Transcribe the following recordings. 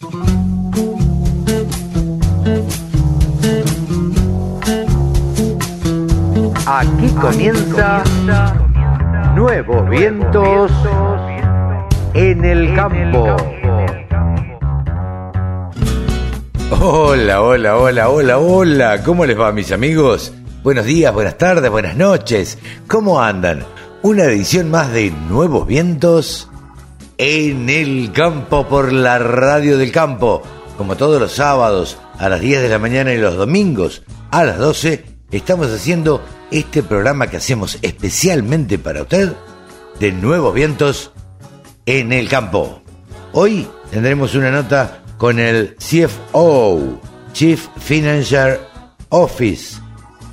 Aquí comienza Nuevos Vientos en el Campo. Hola, hola, hola, hola, hola. ¿Cómo les va, mis amigos? Buenos días, buenas tardes, buenas noches. ¿Cómo andan? Una edición más de Nuevos Vientos en el campo por la radio del campo. Como todos los sábados a las 10 de la mañana y los domingos a las 12, estamos haciendo este programa que hacemos especialmente para usted de Nuevos Vientos en el campo. Hoy tendremos una nota con el CFO, Chief Financial Office,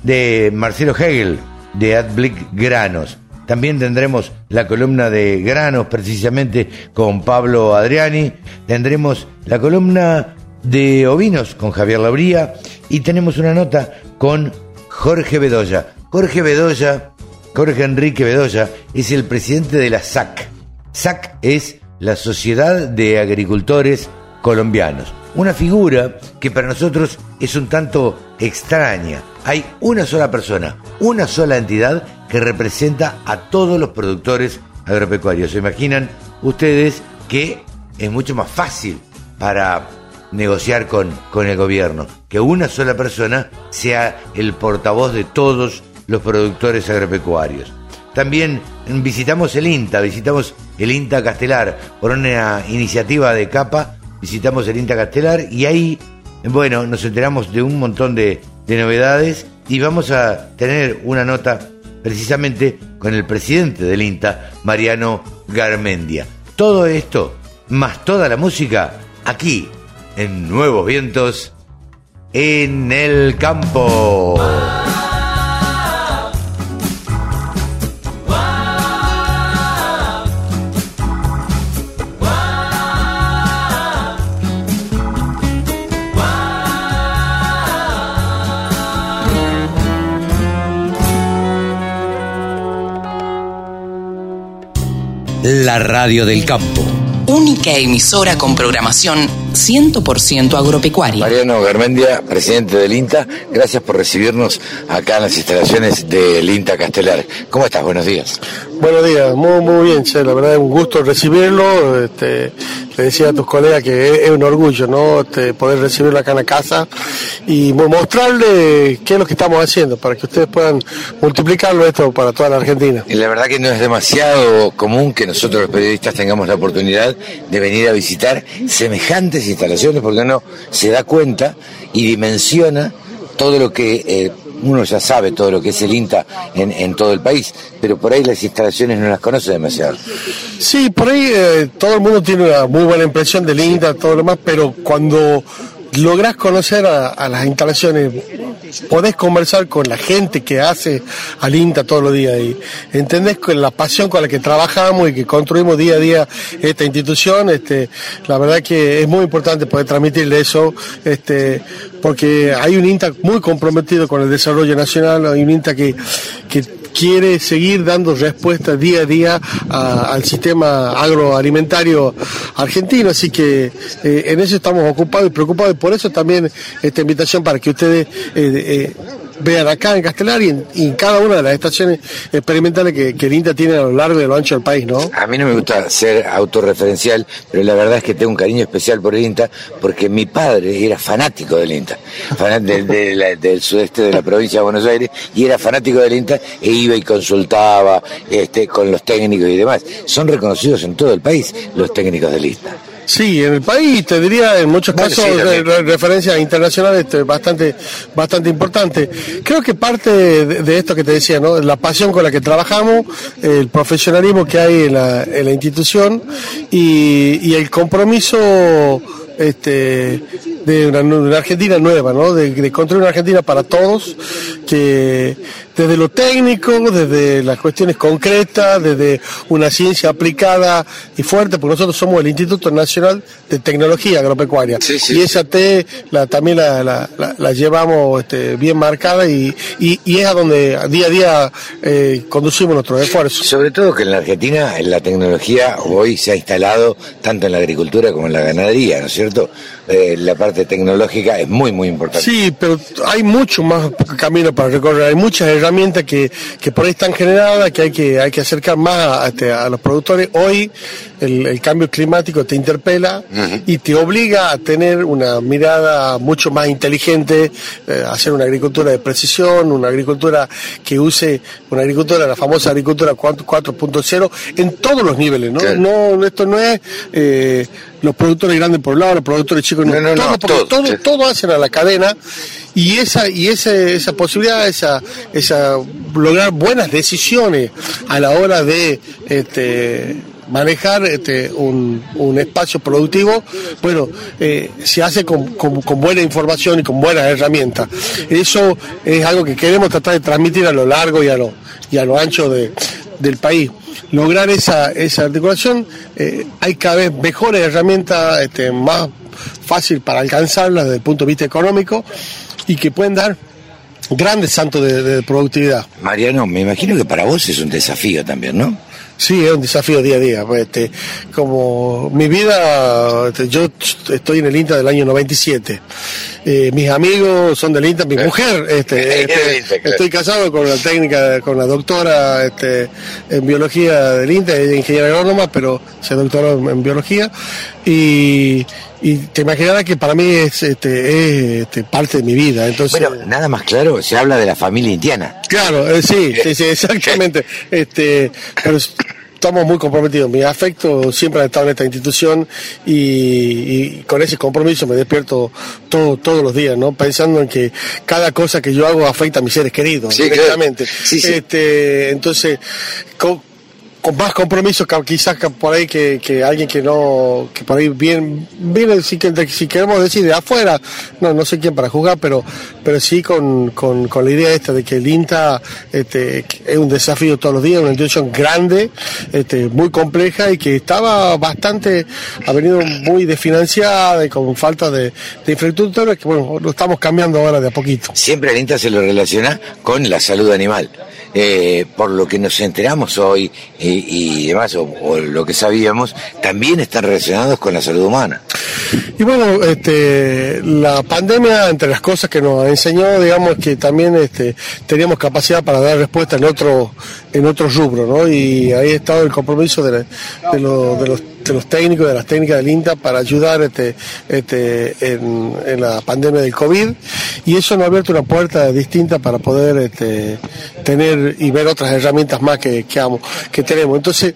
de Marcelo Hegel, de Adblick Granos. También tendremos la columna de granos, precisamente con Pablo Adriani. Tendremos la columna de ovinos con Javier Labría. Y tenemos una nota con Jorge Bedoya. Jorge Bedoya, Jorge Enrique Bedoya, es el presidente de la SAC. SAC es la Sociedad de Agricultores Colombianos. Una figura que para nosotros es un tanto extraña. Hay una sola persona, una sola entidad que representa a todos los productores agropecuarios. ¿Se imaginan ustedes que es mucho más fácil para negociar con, con el gobierno? Que una sola persona sea el portavoz de todos los productores agropecuarios. También visitamos el INTA, visitamos el INTA Castelar por una iniciativa de CAPA, visitamos el INTA Castelar y ahí, bueno, nos enteramos de un montón de, de novedades y vamos a tener una nota precisamente con el presidente del INTA, Mariano Garmendia. Todo esto, más toda la música, aquí, en Nuevos Vientos, en el campo. La radio del campo. Única emisora con programación 100% agropecuaria. Mariano Garmendia, presidente del INTA, gracias por recibirnos acá en las instalaciones del INTA Castelar. ¿Cómo estás? Buenos días. Buenos días, muy, muy bien, che. la verdad es un gusto recibirlo. Este, le decía a tus colegas que es, un orgullo ¿no? Poder recibirlo acá en la casa y mostrarle qué es lo que estamos haciendo para que ustedes puedan multiplicarlo esto para toda la Argentina. Y la verdad que no es demasiado común que nosotros los periodistas tengamos la oportunidad de venir a visitar semejantes instalaciones porque uno se da cuenta y dimensiona todo lo que eh, uno ya sabe todo lo que es el INTA en, todo el país, pero por ahí las instalaciones no las conoce demasiado. Sí, por ahí eh, todo el mundo tiene una muy buena impresión del INTA, todo lo demás, pero cuando lográs conocer a, las instalaciones, podés conversar con la gente que hace al INTA todos los días y entendés con la pasión con la que trabajamos y que construimos día a día esta institución, este, la verdad que es muy importante poder transmitirle eso, este, porque hay un INTA muy comprometido con el desarrollo nacional, hay un INTA que quiere seguir dando respuesta día a día al sistema agroalimentario argentino, así que eh, en eso estamos ocupados y preocupados. Y por eso también esta invitación para que ustedes eh, eh, vean acá en Castelar y en, cada una de las estaciones experimentales que, que el INTA tiene a lo largo y a lo ancho del país, ¿no? A mí no me gusta ser autorreferencial, pero la verdad es que tengo un cariño especial por el INTA porque mi padre era fanático del INTA, del, del sudeste de la provincia de Buenos Aires, y era fanático del INTA e iba y consultaba este, con los técnicos y demás. Son reconocidos en todo el país los técnicos del INTA. Sí, en el país te diría en muchos casos sí, re, re, referencias internacionales este, bastante, bastante importante. Creo que parte de, de, esto que te decía, ¿no? La pasión con la que trabajamos, el profesionalismo que hay en la, en la institución y, y el compromiso este, de una, una, Argentina nueva, ¿no? De, de, construir una Argentina para todos, que desde lo técnico, desde las cuestiones concretas, desde una ciencia aplicada y fuerte, porque nosotros somos el Instituto Nacional de Tecnología Agropecuaria. Y esa T la, también la, la, llevamos este, bien marcada y, y, es a donde día a día eh, conducimos nuestros esfuerzos. Sobre todo que en la Argentina la tecnología hoy se ha instalado tanto en la agricultura como en la ganadería, ¿no es cierto? Eh, la parte tecnológica es muy, muy importante. Sí, pero hay mucho más camino para recorrer, hay muchas herramientas que, que por ahí están generadas, que hay que, hay que acercar más a, este, a los productores. Hoy el, cambio climático te interpela y te obliga a tener una mirada mucho más inteligente, eh, hacer una agricultura de precisión, una agricultura que use, una agricultura, la famosa agricultura 4.0 en todos los niveles, ¿no? no esto no es eh, los productores grandes por un lado, los productores chicos, no, no, no, todo, todo, hacen a la cadena y esa y ese, esa posibilidad, esa, esa lograr buenas decisiones a la hora de este, manejar este, un, un, espacio productivo, bueno, eh, se hace con, con, buena información y con buenas herramientas. Eso es algo que queremos tratar de transmitir a lo largo y a lo, y a lo ancho de, del país. Lograr esa, esa articulación, eh, hay cada vez mejores herramientas, este, más fácil para alcanzarlas desde el punto de vista económico y que pueden dar grandes santos de productividad. Mariano, me imagino que para vos es un desafío también, ¿no? Sí, es un desafío día a día. Pues, este, como mi vida, este, yo estoy en el INTA del año 97. Eh, mis amigos son del INTA, mi eh. mujer, este, este estoy casado con la técnica, con la doctora este, en biología del INTA, ella es ingeniera agrónoma, pero se doctoró en, biología. Y, y te imaginarás que para mí es, este, es este, parte de mi vida. Entonces, bueno, nada más claro, se habla de la familia indiana. Claro, eh, sí, sí, sí, exactamente. este, pero estamos muy comprometidos. Mi afecto siempre ha estado en esta institución y, con ese compromiso me despierto todo, todos los días, ¿no? Pensando en que cada cosa que yo hago afecta a mis seres queridos, sí, directamente. Este, entonces, con más compromiso quizás por ahí que, alguien que no, que por ahí viene, viene si, queremos decir de afuera, no, no sé quién para juzgar, pero, pero sí con, con, la idea esta de que el INTA este, es un desafío todos los días, una institución grande, este, muy compleja y que estaba bastante, ha venido muy desfinanciada y con falta de, de infraestructura, que bueno, lo estamos cambiando ahora de a poquito. Siempre el INTA se lo relaciona con la salud animal. Eh, por lo que nos enteramos hoy y, demás, o, lo que sabíamos, también están relacionados con la salud humana. Y bueno, este, la pandemia, entre las cosas que nos enseñó, digamos que también este, teníamos capacidad para dar respuesta en otro, en otro rubro, ¿no? Y ahí ha estado el compromiso de, de los de los técnicos, de las técnicas del INTA para ayudar este, este, en, la pandemia del COVID y eso nos ha abierto una puerta distinta para poder este, tener y ver otras herramientas más que, que, tenemos. Entonces,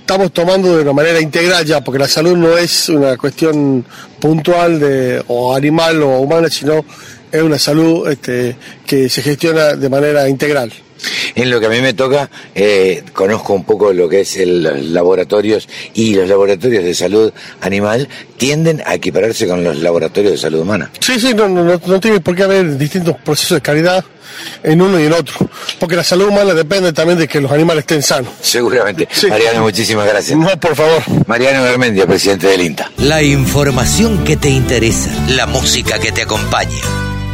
estamos tomando de una manera integral ya, porque la salud no es una cuestión puntual de o animal o humana, sino es una salud este, que se gestiona de manera integral. En lo que a mí me toca, eh, conozco un poco lo que es el, los laboratorios y los laboratorios de salud animal tienden a equipararse con los laboratorios de salud humana. Sí, sí, no, no, no tiene por qué haber distintos procesos de calidad en uno y en otro, porque la salud humana depende también de que los animales estén sanos. Seguramente. Mariano, muchísimas gracias. No, por favor. Mariano Garmendia, presidente del INTA. La información que te interesa, la música que te acompaña.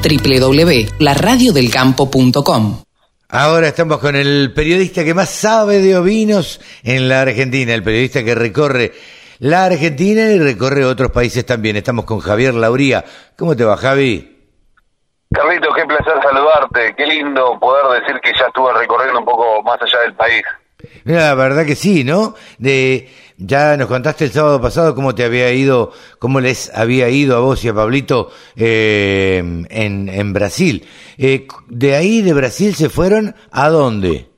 www.laradiodelcampo.com Ahora estamos con el periodista que más sabe de ovinos en la Argentina, el periodista que recorre la Argentina y recorre otros países también. Estamos con Javier Lauría. ¿Cómo te va, Javi? Carlito, qué placer saludarte. Qué lindo poder decir que ya estuve recorriendo un poco más allá del país. La verdad que sí, ¿no? De ya nos contaste el sábado pasado cómo te había ido, cómo les había ido a vos y a Pablito eh, en, en Brasil. Eh, de ahí, de Brasil, se fueron a dónde?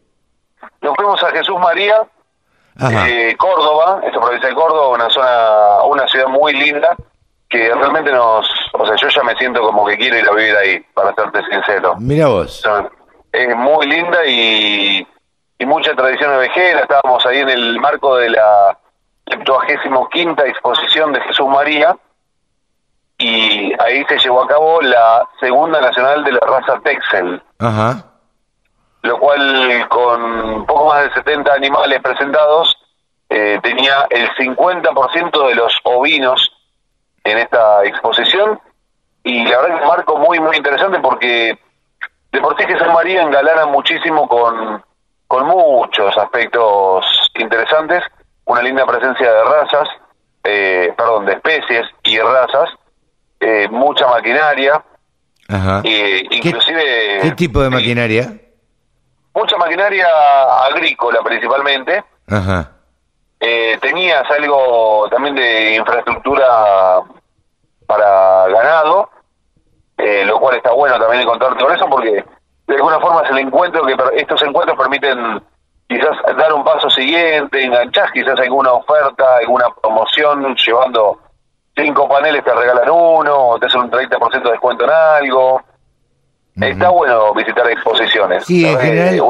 Nos fuimos a Jesús María, eh, Córdoba, esta provincia de Córdoba, una zona, una ciudad muy linda que realmente nos, o sea, yo ya me siento como que quiero ir a vivir ahí, para serte sincero. Mira vos. es muy linda y, y mucha tradición ovejera. Estábamos ahí en el marco de la 75 quinta exposición de Jesús María y ahí se llevó a cabo la segunda nacional de la raza Texel. Ajá. lo cual con poco más de 70 animales presentados, eh, tenía el 50% de los ovinos en esta exposición y la verdad que es un marco muy, muy interesante porque de por sí Jesús María engalana muchísimo con, con muchos aspectos interesantes, una linda presencia de razas, eh, perdón, de especies y razas, eh, mucha maquinaria, Ajá. inclusive... ¿Qué, tipo de maquinaria? Mucha maquinaria agrícola principalmente. Ajá. Eh, tenías algo también de infraestructura para ganado, eh, lo cual está bueno también encontrarte con eso porque de alguna forma es el encuentro que estos encuentros permiten quizás dar un paso siguiente, enganchar quizás alguna oferta, alguna promoción, llevando cinco paneles te regalan uno, te hacen un 30% de descuento en algo. Está bueno visitar exposiciones. Sí, en general,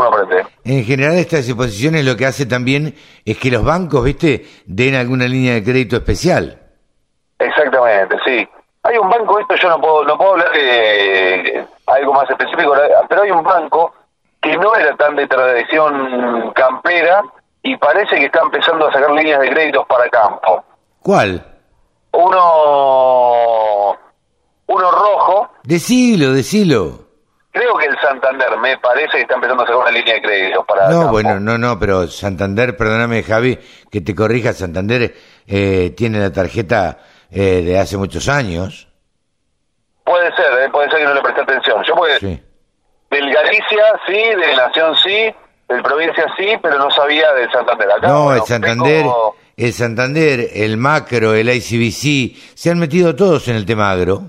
en general estas exposiciones lo que hace también es que los bancos, viste, den alguna línea de crédito especial. Exactamente, sí. Hay un banco, esto yo no puedo, no puedo hablar de algo más específico, pero hay un banco que no era tan de tradición campera y parece que está empezando a sacar líneas de créditos para campo. ¿Cuál? Uno, uno rojo. Decilo, decilo. Creo que el Santander, me parece que está empezando a sacar una línea de créditos para. No, bueno, no, no, pero Santander, perdóname, Javi, que te corrija, Santander eh, tiene la tarjeta eh, de hace muchos años. Puede ser, eh, puede ser que no le presté atención. Yo porque sí. Del Galicia sí, de Nación sí, del provincia sí, pero no sabía del Santander. Acá, no, el Santander, el Santander, el Macro, el ICBC, se han metido todos en el tema agro.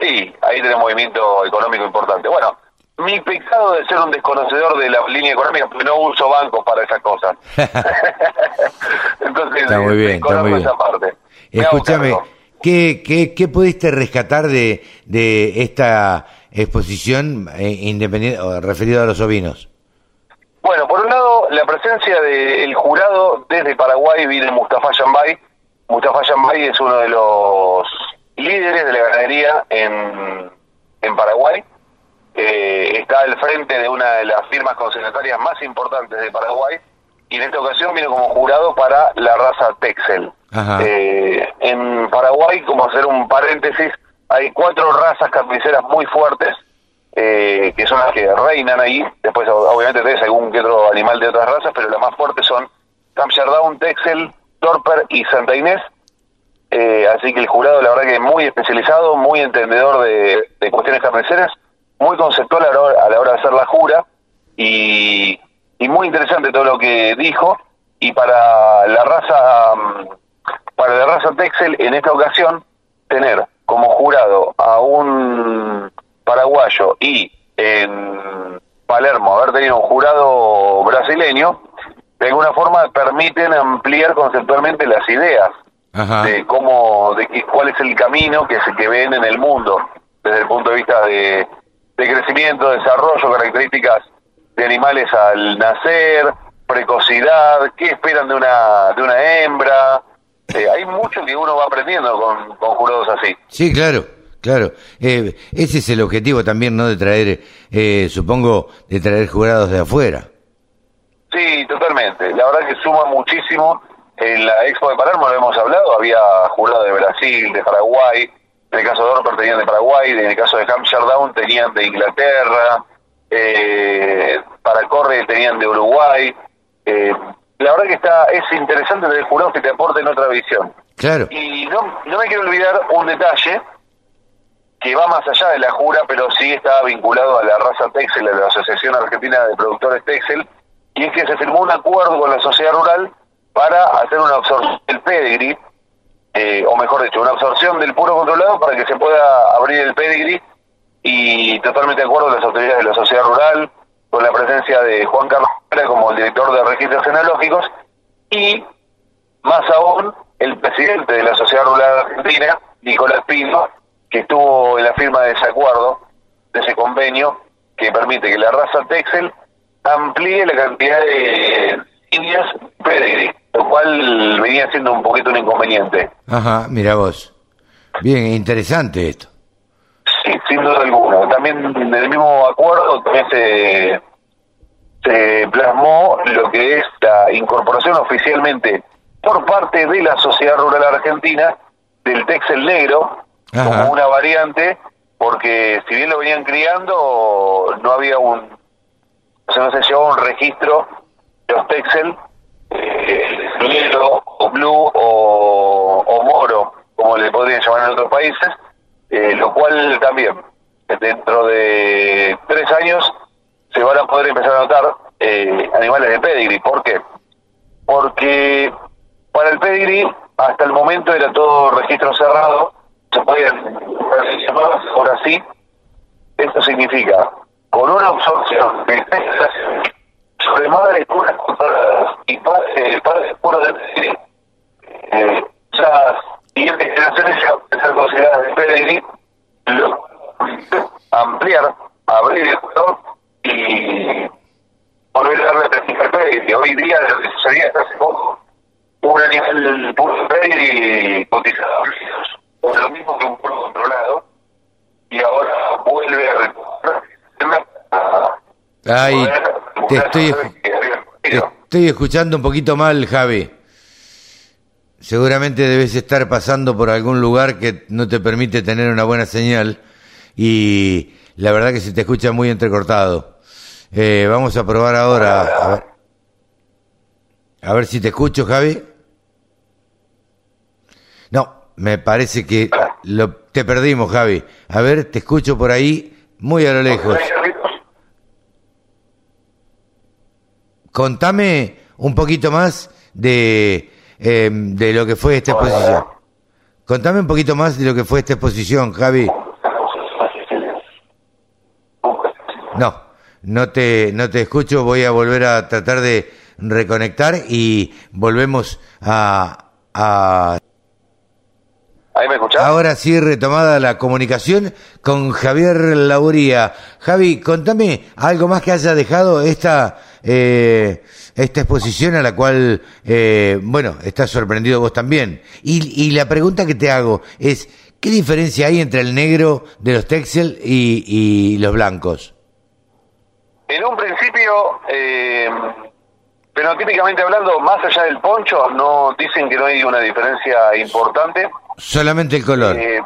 Sí, ahí un movimiento económico importante. Bueno, mi pecado de ser un desconocedor de la línea económica, porque no uso bancos para esas cosas. Entonces, está muy bien, está muy bien. Esa parte. Escúchame, ¿qué, qué, ¿qué pudiste rescatar de, de esta exposición eh, independiente referida a los ovinos? Bueno, por un lado, la presencia del jurado desde Paraguay viene Mustafa Yambay. Mustafa Yambay es uno de los líderes de la ganadería en, en Paraguay. Eh, está al frente de una de las firmas consignatarias más importantes de Paraguay y en esta ocasión vino como jurado para la raza Texel. Eh, en Paraguay, como hacer un paréntesis, hay cuatro razas carniceras muy fuertes, eh, que son las que reinan ahí. Después, obviamente, tenés algún que otro animal de otras razas, pero las más fuertes son Hampshire Down, Texel, Torper y Santa Inés. Eh, así que el jurado, la verdad que es muy especializado, muy entendedor de, cuestiones carniceras, muy conceptual a la, hora, a la hora de hacer la jura y, y muy interesante todo lo que dijo. Y para la raza mm, para la raza Texel en esta ocasión tener como jurado a un paraguayo y en Palermo haber tenido un jurado brasileño, de alguna forma permiten ampliar conceptualmente las ideas de cómo, de cuál es el camino que se que ven en el mundo desde el punto de vista de, de crecimiento, desarrollo, características de animales al nacer, precocidad, qué esperan de una de una hembra, eh, hay mucho que uno va aprendiendo con, con jurados así. Sí, claro, claro. Eh, ese es el objetivo también, ¿no? De traer, eh, supongo, de traer jurados de afuera. Sí, totalmente. La verdad que suma muchísimo. En la Expo de Palermo lo hemos hablado, había jurados de Brasil, de Paraguay, en el caso de Dorper tenían de Paraguay, en el caso de Hampshire Down tenían de Inglaterra, eh, para Corre tenían de Uruguay. La verdad que está es interesante del jurado que te aporten otra visión. Claro. Y no, no me quiero olvidar un detalle que va más allá de la jura, pero sí está vinculado a la raza Texel, a la Asociación Argentina de Productores Texel, y es que se firmó un acuerdo con la sociedad rural para hacer una absorción del pedigree, eh, o mejor dicho, una absorción del puro controlado para que se pueda abrir el pedigree, y totalmente de acuerdo con las autoridades de la sociedad rural, con la presencia de Juan Carlos como el director de registros genealógicos y más aún el presidente de la Sociedad Rural Argentina, Nicolás Pino, que estuvo en la firma de ese acuerdo, de ese convenio que permite que la raza Texel amplíe la cantidad de indias pedigree, lo cual venía siendo un poquito un inconveniente. Ajá, mira vos. Bien, interesante esto. Sí, sin duda alguna. También en el mismo acuerdo también se se plasmó lo que es la incorporación oficialmente por parte de la Sociedad Rural Argentina del Texel Negro como una variante, porque si bien lo venían criando, no había un, o sea, no se llevaba un registro de los Texel, eh, negro o blue o, o moro, como le podrían llamar en otros países, eh, lo cual también dentro de tres años se van a poder empezar a notar eh, animales de pedigree. ¿Por qué? Porque para el pedigree hasta el momento era todo registro cerrado, se podía ahora sí. Esto significa con una absorción de sobre madres puras y padres padre puros de pedigree, eh, esas siguientes generaciones ya van a ser consideradas de pedigree, ampliar, abrir el juego y volver a darle prestigio al pedigree. Hoy día, lo que sucedía hasta hace poco, un animal puro pedigree cotizado o lo mismo que un puro controlado, y ahora vuelve a recuperar. Ay, te estoy, te estoy escuchando un poquito mal, Javi. Seguramente debes estar pasando por algún lugar que no te permite tener una buena señal y la verdad que se te escucha muy entrecortado. Eh, vamos a probar ahora. A ver, a ver si te escucho, Javi. No, me parece que lo, te perdimos, Javi. A ver, te escucho por ahí, muy a lo lejos. Contame un poquito más de, eh, de lo que fue esta exposición. Contame un poquito más de lo que fue esta exposición, Javi. No, no te, no te escucho. Voy a volver a tratar de reconectar y volvemos a... a... ¿Ahí me escuchás? Ahora sí, retomada la comunicación con Javier Lauría. Javi, contame algo más que haya dejado esta, eh, esta exposición a la cual, eh, bueno, estás sorprendido vos también. Y, y la pregunta que te hago es, ¿qué diferencia hay entre el negro de los Texel y, y los blancos? En un principio, eh, pero típicamente hablando, más allá del poncho, no dicen que no hay una diferencia importante. Solamente el color. Eh,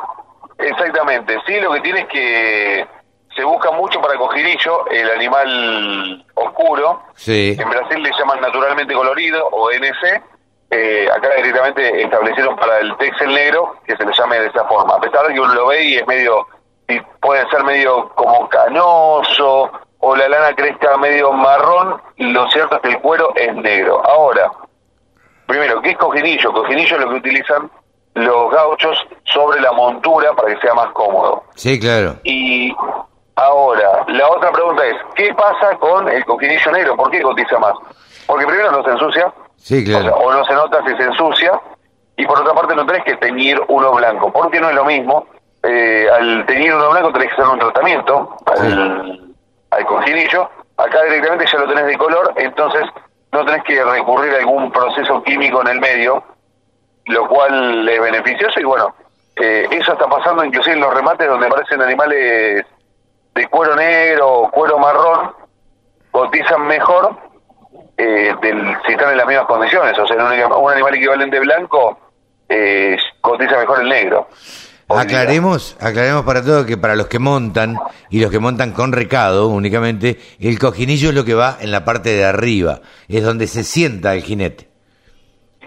exactamente, sí, lo que tiene es que se busca mucho para cojirillo el animal oscuro. Sí. En Brasil le llaman naturalmente colorido o NC. Eh, acá directamente establecieron para el texel negro que se le llame de esa forma. A pesar de que uno lo ve y es medio, y puede ser medio como canoso o la lana cresta medio marrón, lo cierto es que el cuero es negro. Ahora, primero, ¿qué es cojinillo? Cojinillo es lo que utilizan los gauchos sobre la montura para que sea más cómodo. Sí, claro. Y ahora, la otra pregunta es, ¿qué pasa con el cojinillo negro? ¿Por qué cotiza más? Porque primero no se ensucia, Sí, claro. o, no se nota si se ensucia, y por otra parte no tenés que teñir uno blanco, porque no es lo mismo. Eh, al teñir uno blanco tenés que hacer un tratamiento al, al cojinillo, acá directamente ya lo tenés de color, entonces no tenés que recurrir a algún proceso químico en el medio, lo cual es beneficioso y bueno, eh, eso está pasando inclusive en los remates donde aparecen animales de cuero negro o cuero marrón, cotizan mejor eh, del, si están en las mismas condiciones, o sea, un, un animal equivalente blanco eh, cotiza mejor el negro. Aclaremos, aclaremos para todos que para los que montan y los que montan con recado únicamente, el cojinillo es lo que va en la parte de arriba, es donde se sienta el jinete.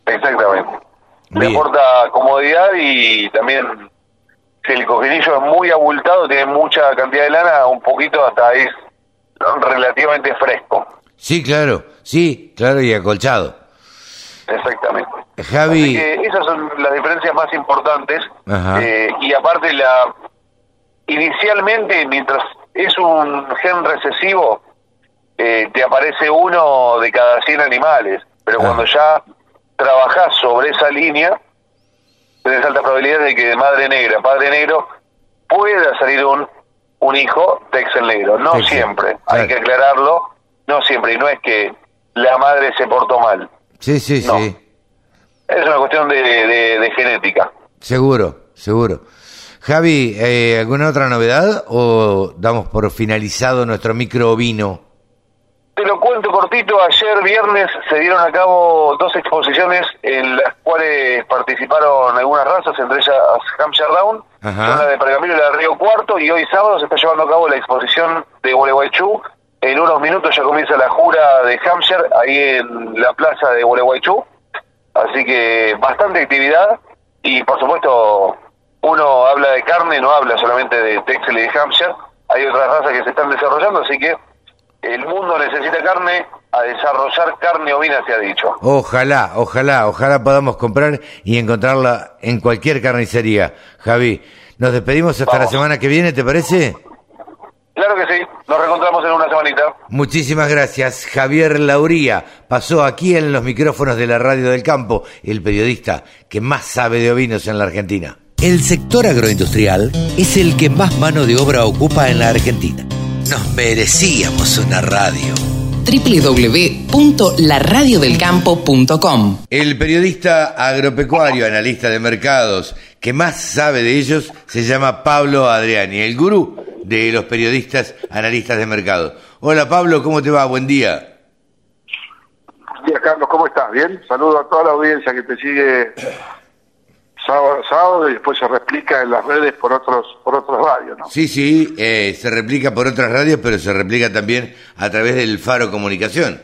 Exactamente. Le aporta comodidad y también si el cojinillo es muy abultado, tiene mucha cantidad de lana, un poquito hasta es relativamente fresco. Sí, claro, sí, claro y acolchado. Exactamente. Javi, Así que esas son las diferencias más importantes. Ajá. Eh, y aparte, la inicialmente, mientras es un gen recesivo, eh, te aparece uno de cada 100 animales. Pero cuando ya trabajás sobre esa línea, tenés alta probabilidad de que de madre negra, padre negro, pueda salir un, un hijo de Excel negro. No Texel, siempre, claro. hay que aclararlo. No siempre, y no es que la madre se portó mal. sí, sí, no. sí, Es una cuestión de, de- de genética. seguro, seguro. Javi, eh, ¿alguna otra novedad o damos por finalizado nuestro micro ovino? Te lo cuento cortito, ayer viernes se dieron a cabo dos exposiciones en las cuales participaron algunas razas, entre ellas Hampshire Down, la de Pergamino y la de Río Cuarto, y hoy sábado se está llevando a cabo la exposición de Gualeguaychú. En unos minutos ya comienza la jura de Hampshire ahí en la plaza de Gualeguaychú, así que bastante actividad y por supuesto uno habla de carne, no habla solamente de Texel y de Hampshire, hay otras razas que se están desarrollando, así que el mundo necesita carne, a desarrollar carne ovina se ha dicho. Ojalá, ojalá, ojalá podamos comprar y encontrarla en cualquier carnicería. Javi, nos despedimos hasta la semana que viene, ¿te parece? Claro que sí, nos reencontramos en una semanita. Muchísimas gracias. Javier Lauría pasó aquí en los micrófonos de la Radio del Campo, el periodista que más sabe de ovinos en la Argentina. El sector agroindustrial es el que más mano de obra ocupa en la Argentina. Nos merecíamos una radio www.laradiodelcampo.com El periodista agropecuario, analista de mercados, que más sabe de ellos, se llama Pablo Adriani, el gurú de los periodistas analistas de mercados. Hola Pablo, ¿cómo te va? Buen día. Buen día Carlos, ¿cómo estás? ¿Bien? Saludo a toda la audiencia que te sigue sábado, sábado y después se replica en las redes por otros por otros radios, ¿no? Sí, sí, eh, se replica por otras radios, pero se replica también a través del Faro Comunicación.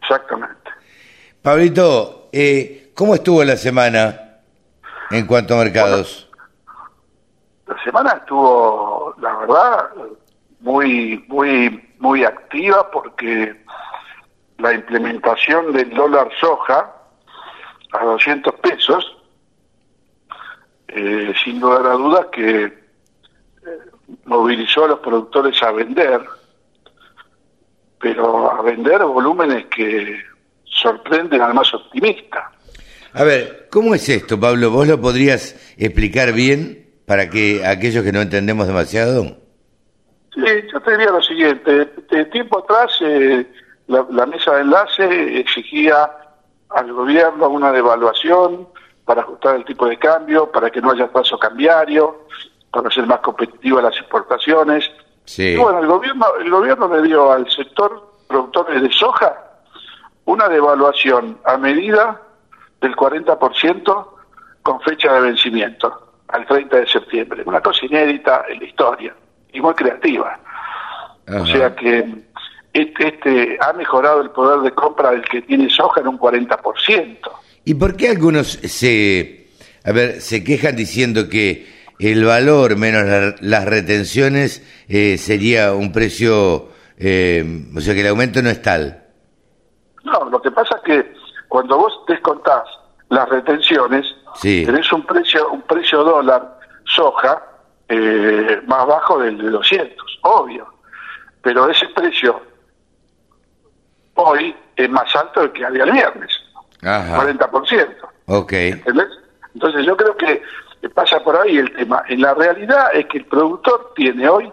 Exactamente. Pablito, eh, ¿cómo estuvo la semana en cuanto a mercados? la semana estuvo, la verdad, muy muy muy activa porque la implementación del dólar soja a 200 pesos eh, sin lugar a dudas que eh, movilizó a los productores a vender, pero a vender volúmenes que sorprenden al más optimista. A ver, ¿cómo es esto, Pablo? ¿Vos lo podrías explicar bien para que aquellos que no entendemos demasiado? Sí, yo te diría lo siguiente. De tiempo atrás, eh, la, la, mesa de enlace exigía al gobierno una devaluación para ajustar el tipo de cambio, para que no haya paso cambiario, para hacer más competitivas las exportaciones. Sí. bueno, el gobierno, el gobierno le dio al sector productores de soja una devaluación a medida del 40% con fecha de vencimiento, al 30 de septiembre. Una cosa inédita en la historia y muy creativa. O sea que este, este ha mejorado el poder de compra del que tiene soja en un 40%. ¿Y por qué algunos se, a ver, se quejan diciendo que el valor menos las retenciones eh, sería un precio, eh, o sea que el aumento no es tal? No, lo que pasa es que cuando vos descontás las retenciones, tenés un precio, un precio dólar soja eh, más bajo del de 200, obvio. Pero ese precio hoy es más alto del que había el viernes. 40%. Ok. ¿Entendés? Entonces yo creo que pasa por ahí el tema. En la realidad es que el productor tiene hoy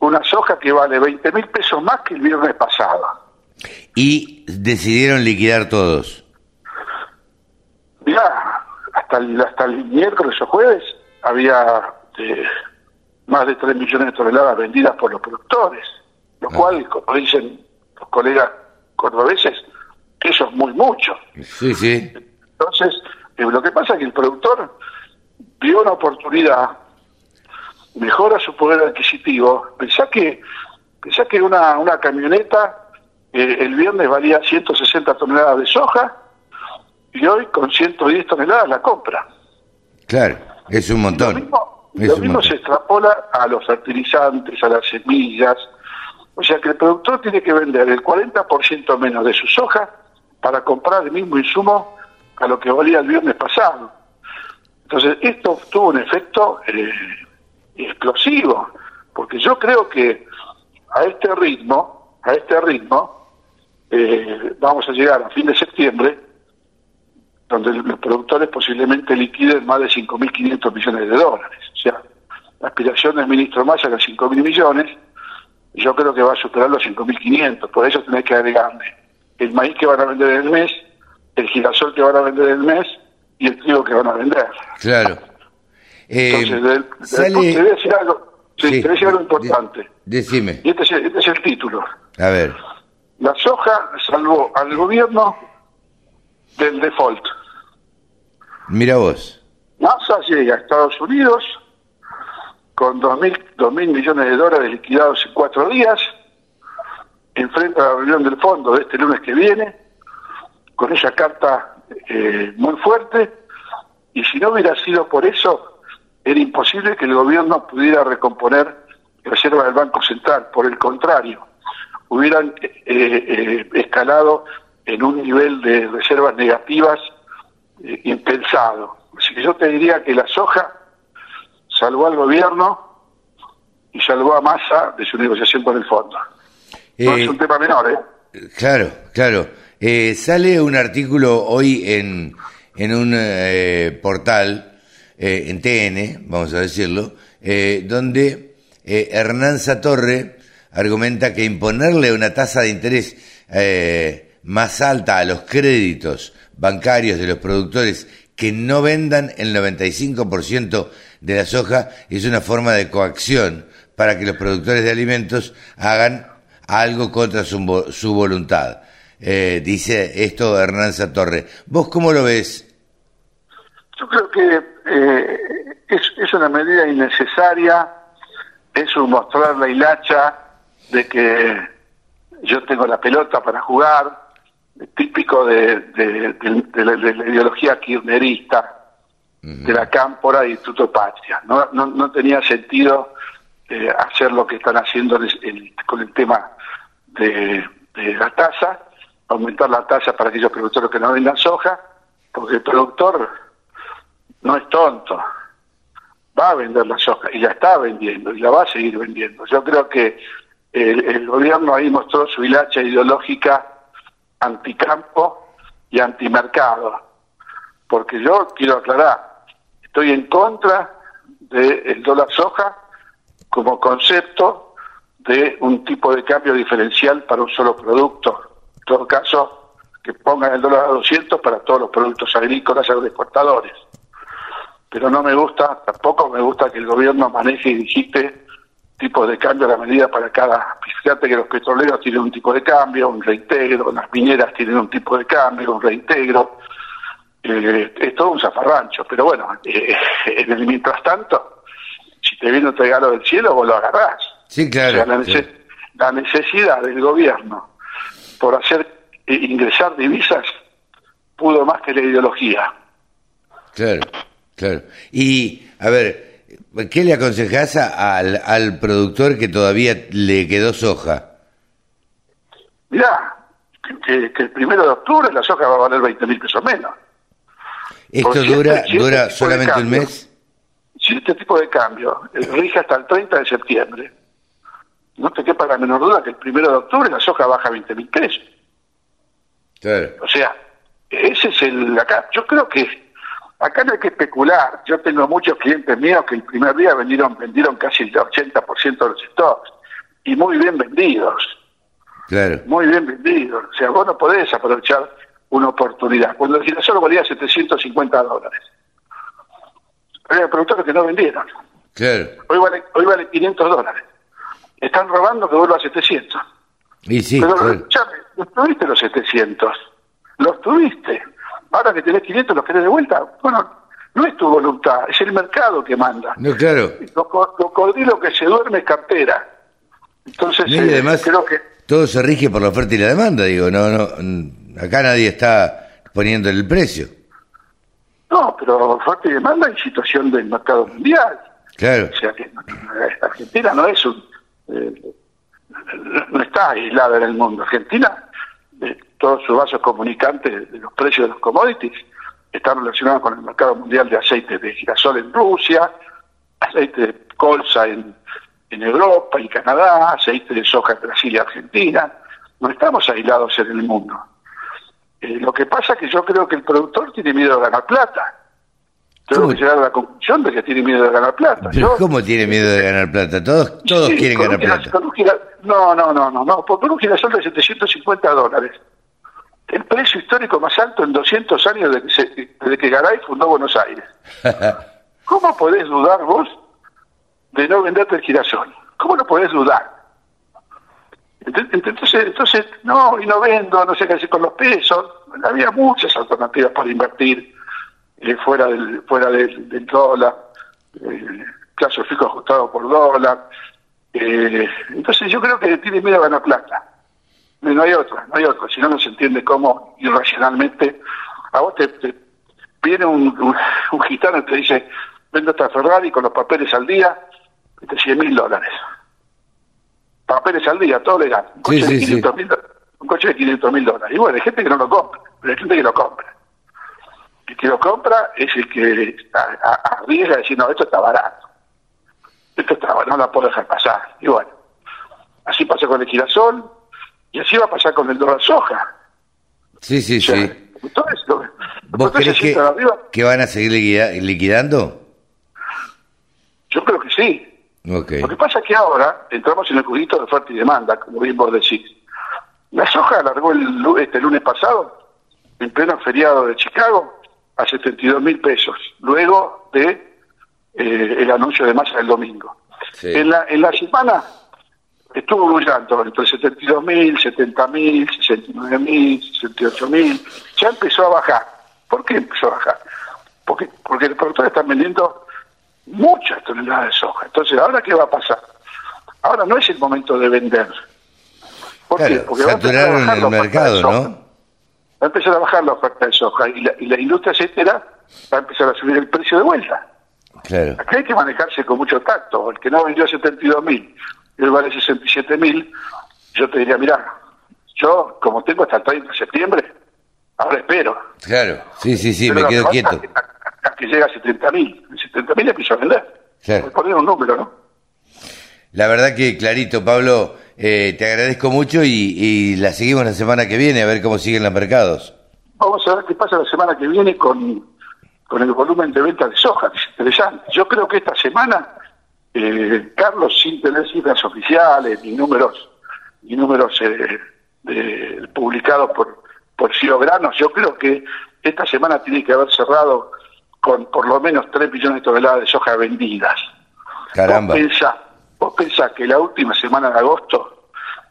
una soja que vale 20 mil pesos más que el viernes pasado. ¿Y decidieron liquidar todos? Mirá, hasta el, hasta el miércoles o jueves había eh, más de 3 millones de toneladas vendidas por los productores, lo ah. cual, como dicen los colegas cordobeses, eso es muy mucho. Sí, sí. Entonces, eh, lo que pasa es que el productor vio una oportunidad, mejora su poder adquisitivo. Pensá que, pensá que una, una camioneta eh, el viernes valía 160 toneladas de soja y hoy con 110 toneladas la compra. Claro, es un montón. Lo mismo, se extrapola a los fertilizantes, a las semillas. O sea que el productor tiene que vender el 40% menos de su soja para comprar el mismo insumo a lo que valía el viernes pasado. Entonces, esto tuvo un efecto eh, explosivo, porque yo creo que a este ritmo, a este ritmo, eh, vamos a llegar a fin de septiembre, donde los productores posiblemente liquiden más de 5.500 millones de dólares. O sea, la aspiración del ministro Massa era 5.000 millones, yo creo que va a superar los 5.500, por eso tenés que agregarle el maíz que van a vender en el mes, el girasol que van a vender en el mes y el trigo que van a vender. Claro. Entonces, te voy a decir algo, sí, te voy a decir algo importante. Decime. Y este es, el, este es el título. A ver. La soja salvó al gobierno del default. Mira vos. NASA llega a Estados Unidos con 2.000 mil millones de dólares liquidados en cuatro días, enfrenta la reunión del fondo de este lunes que viene, con esa carta eh, muy fuerte, y si no hubiera sido por eso, era imposible que el gobierno pudiera recomponer reserva del Banco Central. Por el contrario, hubieran eh, eh, escalado en un nivel de reservas negativas impensado. Así que yo te diría que la soja salvó al gobierno y salvó a Massa de su negociación con el fondo. No es un tema menor, ¿eh? Claro, claro. Eh, sale un artículo hoy en, en un eh, portal, eh, en TN, vamos a decirlo, donde Hernán Satorre argumenta que imponerle una tasa de interés más alta a los créditos bancarios de los productores que no vendan el 95% de la soja es una forma de coacción para que los productores de alimentos hagan algo contra su, su voluntad. Eh, dice esto Hernán Satorre. ¿Vos cómo lo ves? Yo creo que eh, es, es, una medida innecesaria, es un mostrar la hilacha de que yo tengo la pelota para jugar, típico de, de, la, ideología kirchnerista, de la cámpora y Instituto Patria. No, no, no tenía sentido eh, hacer lo que están haciendo con el tema de, la tasa, aumentar la tasa para aquellos productores que no vendan soja, porque el productor no es tonto, va a vender la soja y la está vendiendo y la va a seguir vendiendo. Yo creo que el, el gobierno ahí mostró su hilacha ideológica anticampo y antimercado. Porque yo quiero aclarar, estoy en contra del dólar soja como concepto de un tipo de cambio diferencial para un solo producto. En todo caso, que pongan el dólar a 200 para todos los productos agrícolas y exportadores. Pero no me gusta, tampoco me gusta que el gobierno maneje y digite tipos de cambio a la medida para cada. Fíjate que los petroleros tienen un tipo de cambio, un reintegro, las mineras tienen un tipo de cambio, un reintegro. Eh, es todo un zafarrancho, pero bueno, eh, mientras tanto, si te viene un regalo del cielo, vos lo agarrás. Sí, claro. la, necesidad del gobierno por hacer eh, ingresar divisas pudo más que la ideología. Claro, claro. Y, a ver, ¿Qué le aconsejás al, al productor que todavía le quedó soja? Mirá, que, el primero de octubre la soja va a valer 20 mil pesos menos. ¿Esto dura, dura solamente un mes? Si este tipo de cambio rige hasta el 30 de septiembre, no te quepa la menor duda que el primero de octubre la soja baja 20 mil pesos. Claro. O sea, ese es el acá. Yo creo que Acá no hay que especular. Yo tengo muchos clientes míos que el primer día vendieron, vendieron casi el 80% de los stocks. Y muy bien vendidos. Claro. Muy bien vendidos. O sea, vos no podés aprovechar una oportunidad. Cuando el girasol valía 750 dólares. Había productores que no vendieron. Claro. Hoy vale, hoy vale 500 dólares. Están robando que vuelva a 700. Y sí, Pero, claro. los tuviste los 700. Los tuviste ahora que tenés 500 los querés de vuelta. Bueno, no es tu voluntad, es el mercado que manda. No, claro. Lo, que se duerme es cartera. Entonces, y eh, además, creo que... Todo se rige por la oferta y la demanda, digo, no, no, acá nadie está poniendo el precio. No, pero oferta y demanda en situación del mercado mundial. Claro. O sea que Argentina no es un... Eh, no está aislada en el mundo. Argentina todos sus vasos comunicantes de los precios de los commodities están relacionados con el mercado mundial de aceite de girasol en Rusia, aceite de colza en, en Europa y Canadá, aceite de soja en Brasil y Argentina. No estamos aislados en el mundo. Eh, lo que pasa es que yo creo que el productor tiene miedo de ganar plata. Tengo que llegar a la conclusión de que tiene miedo de ganar plata. ¿Cómo tiene miedo de ganar plata? Todos, todos quieren ganar plata. no, no, no, no, no. Por un girasol de 750 dólares el precio histórico más alto en 200 años desde que, desde que Garay fundó Buenos Aires. ¿Cómo podés dudar vos de no venderte el girasol? ¿Cómo lo podés dudar? Entonces, entonces, no, y no vendo, no sé qué hacer con los pesos. Había muchas alternativas para invertir eh, fuera del fuera del, dólar, eh, plazo fijo ajustado por dólar. Eh, entonces yo creo que tiene miedo a ganar plata. No hay otra, no hay otra. Si no, no se entiende cómo irracionalmente a vos te, viene un, un, gitano y te dice, vendo esta Ferrari con los papeles al día, de 100 mil dólares papeles al día, todo legal. Un coche, de, 500 mil, un coche de 500 mil dólares. Y bueno, hay gente que no lo compra, pero hay gente que lo compra. El que lo compra es el que arriesga no, esto está barato. Esto está barato, no la puedo dejar pasar. Y bueno, así pasa con el girasol y así va a pasar con el dólar soja. Sí, sí, sí. ¿Vos crees que, que van a seguir liquidando? Yo creo que sí. Lo que pasa es que ahora entramos en el juguito de oferta y demanda, como bien vos decís. La soja alargó el, este lunes pasado, en pleno feriado de Chicago, a 72 mil pesos, luego de eh, el anuncio de masa del domingo. En, la, en la semana estuvo brillando entre 72 mil, 70 mil, 69 mil, 68 mil, ya empezó a bajar. ¿Por qué empezó a bajar? Porque, porque los productores están vendiendo muchas toneladas de soja. Entonces, ¿ahora qué va a pasar? Ahora no es el momento de vender. ¿Por qué? Porque va a el mercado, ¿no? Va a empezar a bajar la oferta de soja y la, y la industria etcétera va a empezar a subir el precio de vuelta. Claro. Aquí hay que manejarse con mucho tacto. El que no vendió 72 mil, él vale 67 mil, yo te diría, mira, yo como tengo hasta el 30 de septiembre, ahora espero. Claro, sí, sí, sí, me quedo quieto que llega a 70.000. mil. 70 mil empiezo a vender. Claro. poner un número, ¿no? La verdad que clarito, Pablo, eh, te agradezco mucho y, la seguimos la semana que viene a ver cómo siguen los mercados. Vamos a ver qué pasa la semana que viene con, con el volumen de venta de soja, es interesante. Yo creo que esta semana, eh, Carlos, sin tener cifras oficiales ni números, ni números eh, publicados por, por Ciro Granos, yo creo que esta semana tiene que haber cerrado con por lo menos 3 millones de toneladas de soja vendidas. Caramba. Vos pensás, que la última semana de agosto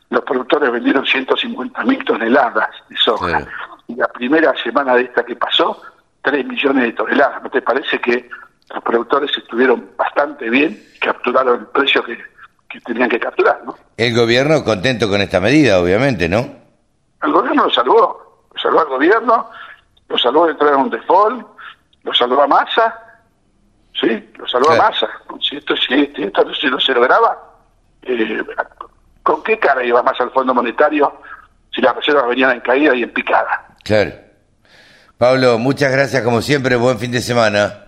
los productores vendieron 150 mil toneladas de soja. Y la primera semana de esta que pasó, 3 millones de toneladas. ¿No te parece que los productores estuvieron bastante bien y capturaron el precio que, tenían que capturar? ¿no? El gobierno contento con esta medida, obviamente, ¿no? El gobierno lo salvó. Lo salvó al gobierno, lo salvó de entrar en un default lo salvó a Massa, ¿sí? Lo salvó a Massa. Si esto, si, esto no se lograba, eh, ¿con qué cara iba más al Fondo Monetario si las reservas venían en caída y en picada? Claro. Pablo, muchas gracias como siempre, buen fin de semana.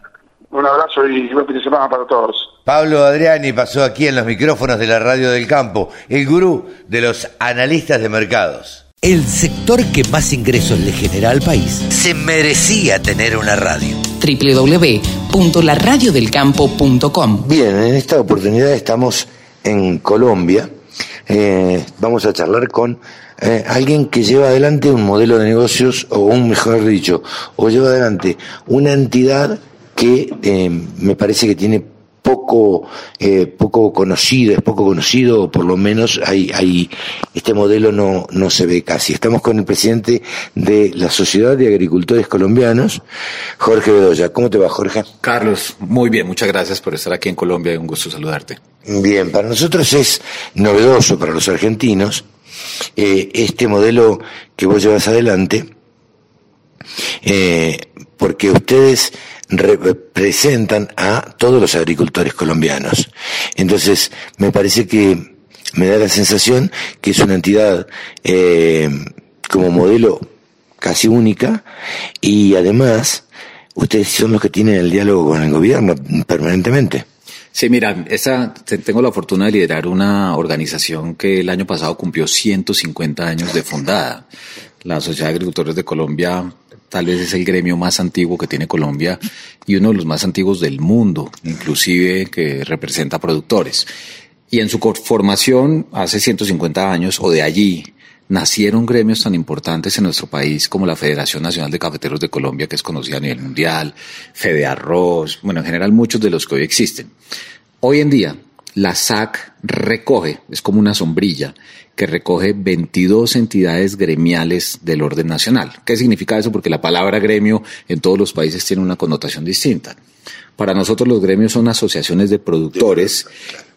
Un abrazo y buen fin de semana para todos. Pablo Adriani pasó aquí en los micrófonos de la Radio del Campo, el gurú de los analistas de mercados. El sector que más ingresos le genera al país se merecía tener una radio. www.laradiodelcampo.com Bien, en esta oportunidad estamos en Colombia. Eh, vamos a charlar con eh, alguien que lleva adelante un modelo de negocios, o un mejor dicho, o lleva adelante una entidad que eh, me parece que tiene poco, eh, poco conocido, es poco conocido, o por lo menos hay, hay, este modelo no, no se ve casi. Estamos con el presidente de la Sociedad de Agricultores Colombianos, Jorge Bedoya. ¿Cómo te va, Jorge? Carlos, muy bien, muchas gracias por estar aquí en Colombia, un gusto saludarte. Bien, para nosotros es novedoso, para los argentinos, eh, este modelo que vos llevas adelante, eh, porque ustedes representan a todos los agricultores colombianos. Entonces, me parece que me da la sensación que es una entidad eh, como modelo casi única y además ustedes son los que tienen el diálogo con el gobierno permanentemente. Sí, mira, esa, tengo la fortuna de liderar una organización que el año pasado cumplió 150 años de fundada. La Sociedad de Agricultores de Colombia tal vez es el gremio más antiguo que tiene Colombia y uno de los más antiguos del mundo, inclusive que representa productores. Y en su formación, hace 150 años o de allí, nacieron gremios tan importantes en nuestro país como la Federación Nacional de Cafeteros de Colombia, que es conocida a nivel mundial, Fede Arroz, bueno, en general muchos de los que hoy existen. Hoy en día, la SAC recoge, es como una sombrilla, que recoge 22 entidades gremiales del orden nacional. ¿Qué significa eso? Porque la palabra gremio en todos los países tiene una connotación distinta. Para nosotros los gremios son asociaciones de productores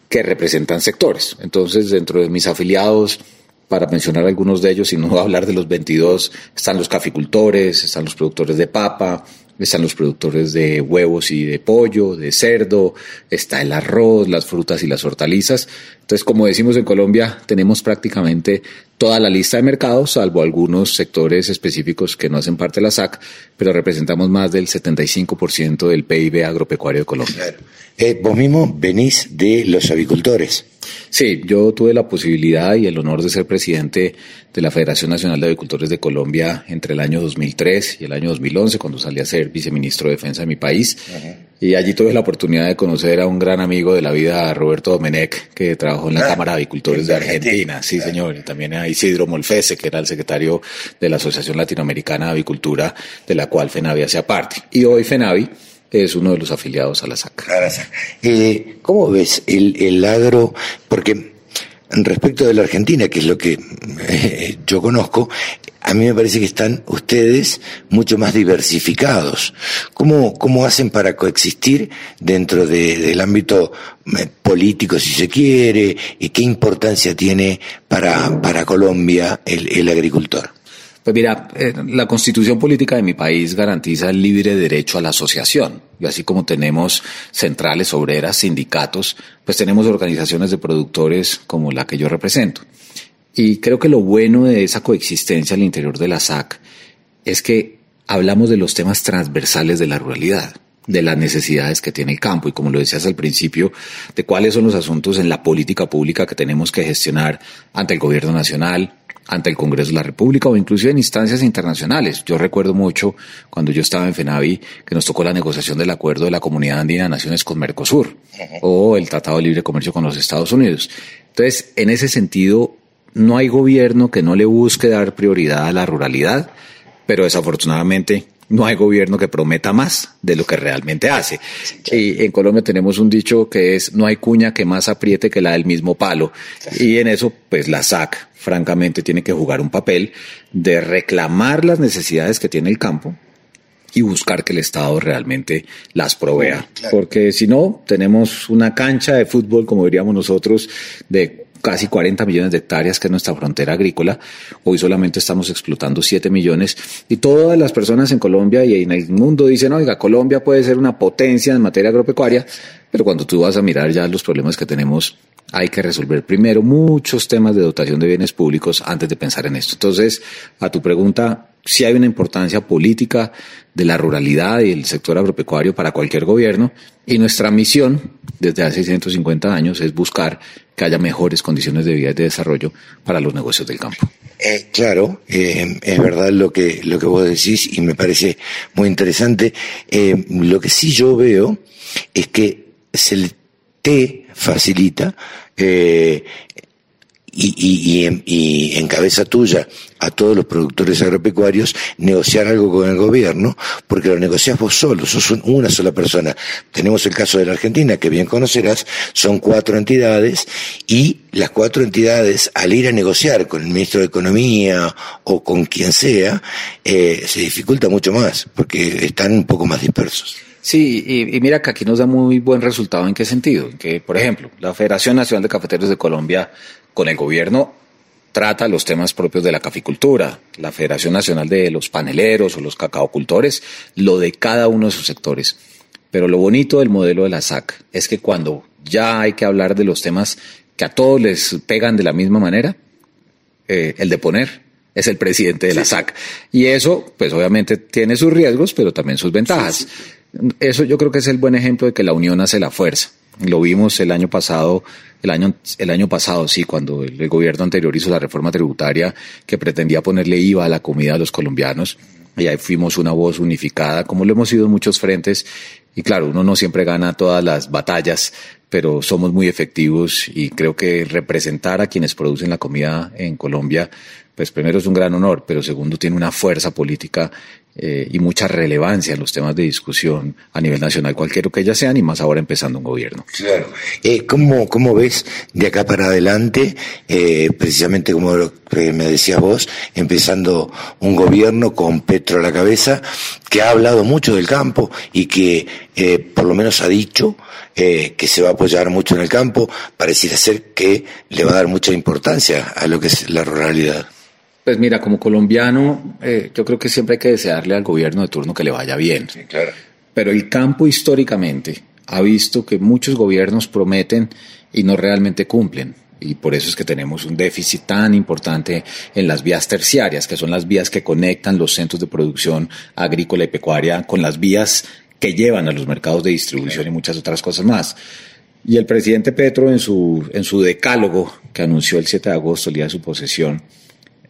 que representan sectores. Entonces, dentro de mis afiliados, para mencionar algunos de ellos, y no hablar de los 22, están los caficultores, están los productores de papa, están los productores de huevos y de pollo, de cerdo, está el arroz, las frutas y las hortalizas. Entonces, como decimos en Colombia, tenemos prácticamente toda la lista de mercados, salvo algunos sectores específicos que no hacen parte de la SAC, pero representamos más del 75% del PIB agropecuario de Colombia. Eh, vos mismo venís de los avicultores. Sí, yo tuve la posibilidad y el honor de ser presidente de la Federación Nacional de Avicultores de Colombia entre el año 2003 y el año 2011, cuando salí a ser viceministro de Defensa de mi país. Y allí tuve la oportunidad de conocer a un gran amigo de la vida, Roberto Domenech, que trabajó en la ah, Cámara de Avicultores de Argentina. Sí, señor. Y también a Isidro Molfese, que era el secretario de la Asociación Latinoamericana de Avicultura, de la cual FENAVI hacía parte. Y hoy FENAVI es uno de los afiliados a la SAC. Eh, ¿Cómo ves el, el agro? Porque respecto de la Argentina, que es lo que eh, yo conozco, a mí me parece que están ustedes mucho más diversificados. ¿Cómo, cómo hacen para coexistir dentro del ámbito eh, político, si se quiere, y qué importancia tiene para, para Colombia el, el agricultor? Pues mira, eh, la constitución política de mi país garantiza el libre derecho a la asociación. Y así como tenemos centrales obreras, sindicatos, pues tenemos organizaciones de productores como la que yo represento. Y creo que lo bueno de esa coexistencia al interior de la SAC es que hablamos de los temas transversales de la ruralidad de las necesidades que tiene el campo y como lo decías al principio, de cuáles son los asuntos en la política pública que tenemos que gestionar ante el gobierno nacional, ante el Congreso de la República o inclusive en instancias internacionales. Yo recuerdo mucho cuando yo estaba en FENAVI que nos tocó la negociación del acuerdo de la Comunidad Andina de Naciones con Mercosur o el Tratado de Libre Comercio con los Estados Unidos. Entonces, en ese sentido, no hay gobierno que no le busque dar prioridad a la ruralidad, pero desafortunadamente no hay gobierno que prometa más de lo que realmente hace. Y en Colombia tenemos un dicho que es no hay cuña que más apriete que la del mismo palo. Y en eso, pues la SAC, francamente, tiene que jugar un papel de reclamar las necesidades que tiene el campo y buscar que el Estado realmente las provea. Porque si no, tenemos una cancha de fútbol, como diríamos nosotros, de casi 40 millones de hectáreas, que es nuestra frontera agrícola. Hoy solamente estamos explotando 7 millones. Y todas las personas en Colombia y en el mundo dicen, oiga, Colombia puede ser una potencia en materia agropecuaria, pero cuando tú vas a mirar ya los problemas que tenemos, hay que resolver primero muchos temas de dotación de bienes públicos antes de pensar en esto. Entonces, a tu pregunta, si hay una importancia política de la ruralidad y el sector agropecuario para cualquier gobierno y nuestra misión desde hace 150 años es buscar que haya mejores condiciones de vida y de desarrollo para los negocios del campo. Eh, claro, eh, es verdad lo que, lo que vos decís y me parece muy interesante. Eh, lo que sí yo veo es que se te facilita y, y, y, en, cabeza tuya a todos los productores agropecuarios negociar algo con el gobierno, porque lo negocias vos solo, sos una sola persona. Tenemos el caso de la Argentina, que bien conocerás, son cuatro entidades y las cuatro entidades, al ir a negociar con el ministro de Economía o con quien sea, eh, se dificulta mucho más, porque están un poco más dispersos. Sí, y, mira que aquí nos da muy buen resultado. ¿En qué sentido? Que, por ejemplo, la Federación Nacional de Cafeteros de Colombia con el gobierno trata los temas propios de la caficultura, la Federación Nacional de los Paneleros o los cacaocultores, lo de cada uno de sus sectores. Pero lo bonito del modelo de la SAC es que cuando ya hay que hablar de los temas que a todos les pegan de la misma manera, eh, el de poner es el presidente de la SAC. Y eso, pues obviamente tiene sus riesgos, pero también sus ventajas. Eso yo creo que es el buen ejemplo de que la unión hace la fuerza. Lo vimos el año pasado, el año, el año pasado, sí, cuando el, gobierno anterior hizo la reforma tributaria que pretendía ponerle IVA a la comida de los colombianos. Y ahí fuimos una voz unificada, como lo hemos sido en muchos frentes. Y claro, uno no siempre gana todas las batallas, pero somos muy efectivos y creo que representar a quienes producen la comida en Colombia, pues primero es un gran honor, pero segundo tiene una fuerza política eh, y mucha relevancia en los temas de discusión a nivel nacional, cualquiera que ellas sean, y más ahora empezando un gobierno. Claro. Eh, ¿cómo, ¿Cómo ves de acá para adelante, eh, precisamente como me decías vos, empezando un gobierno con Petro a la cabeza, que ha hablado mucho del campo y que eh, por lo menos ha dicho eh, que se va a apoyar mucho en el campo, pareciera ser que le va a dar mucha importancia a lo que es la ruralidad? Pues mira, como colombiano, eh, yo creo que siempre hay que desearle al gobierno de turno que le vaya bien. Sí, claro. Pero el campo históricamente ha visto que muchos gobiernos prometen y no realmente cumplen. Y por eso es que tenemos un déficit tan importante en las vías terciarias, que son las vías que conectan los centros de producción agrícola y pecuaria con las vías que llevan a los mercados de distribución y muchas otras cosas más. Y el presidente Petro en su, en su decálogo que anunció el 7 de agosto, el día de su posesión,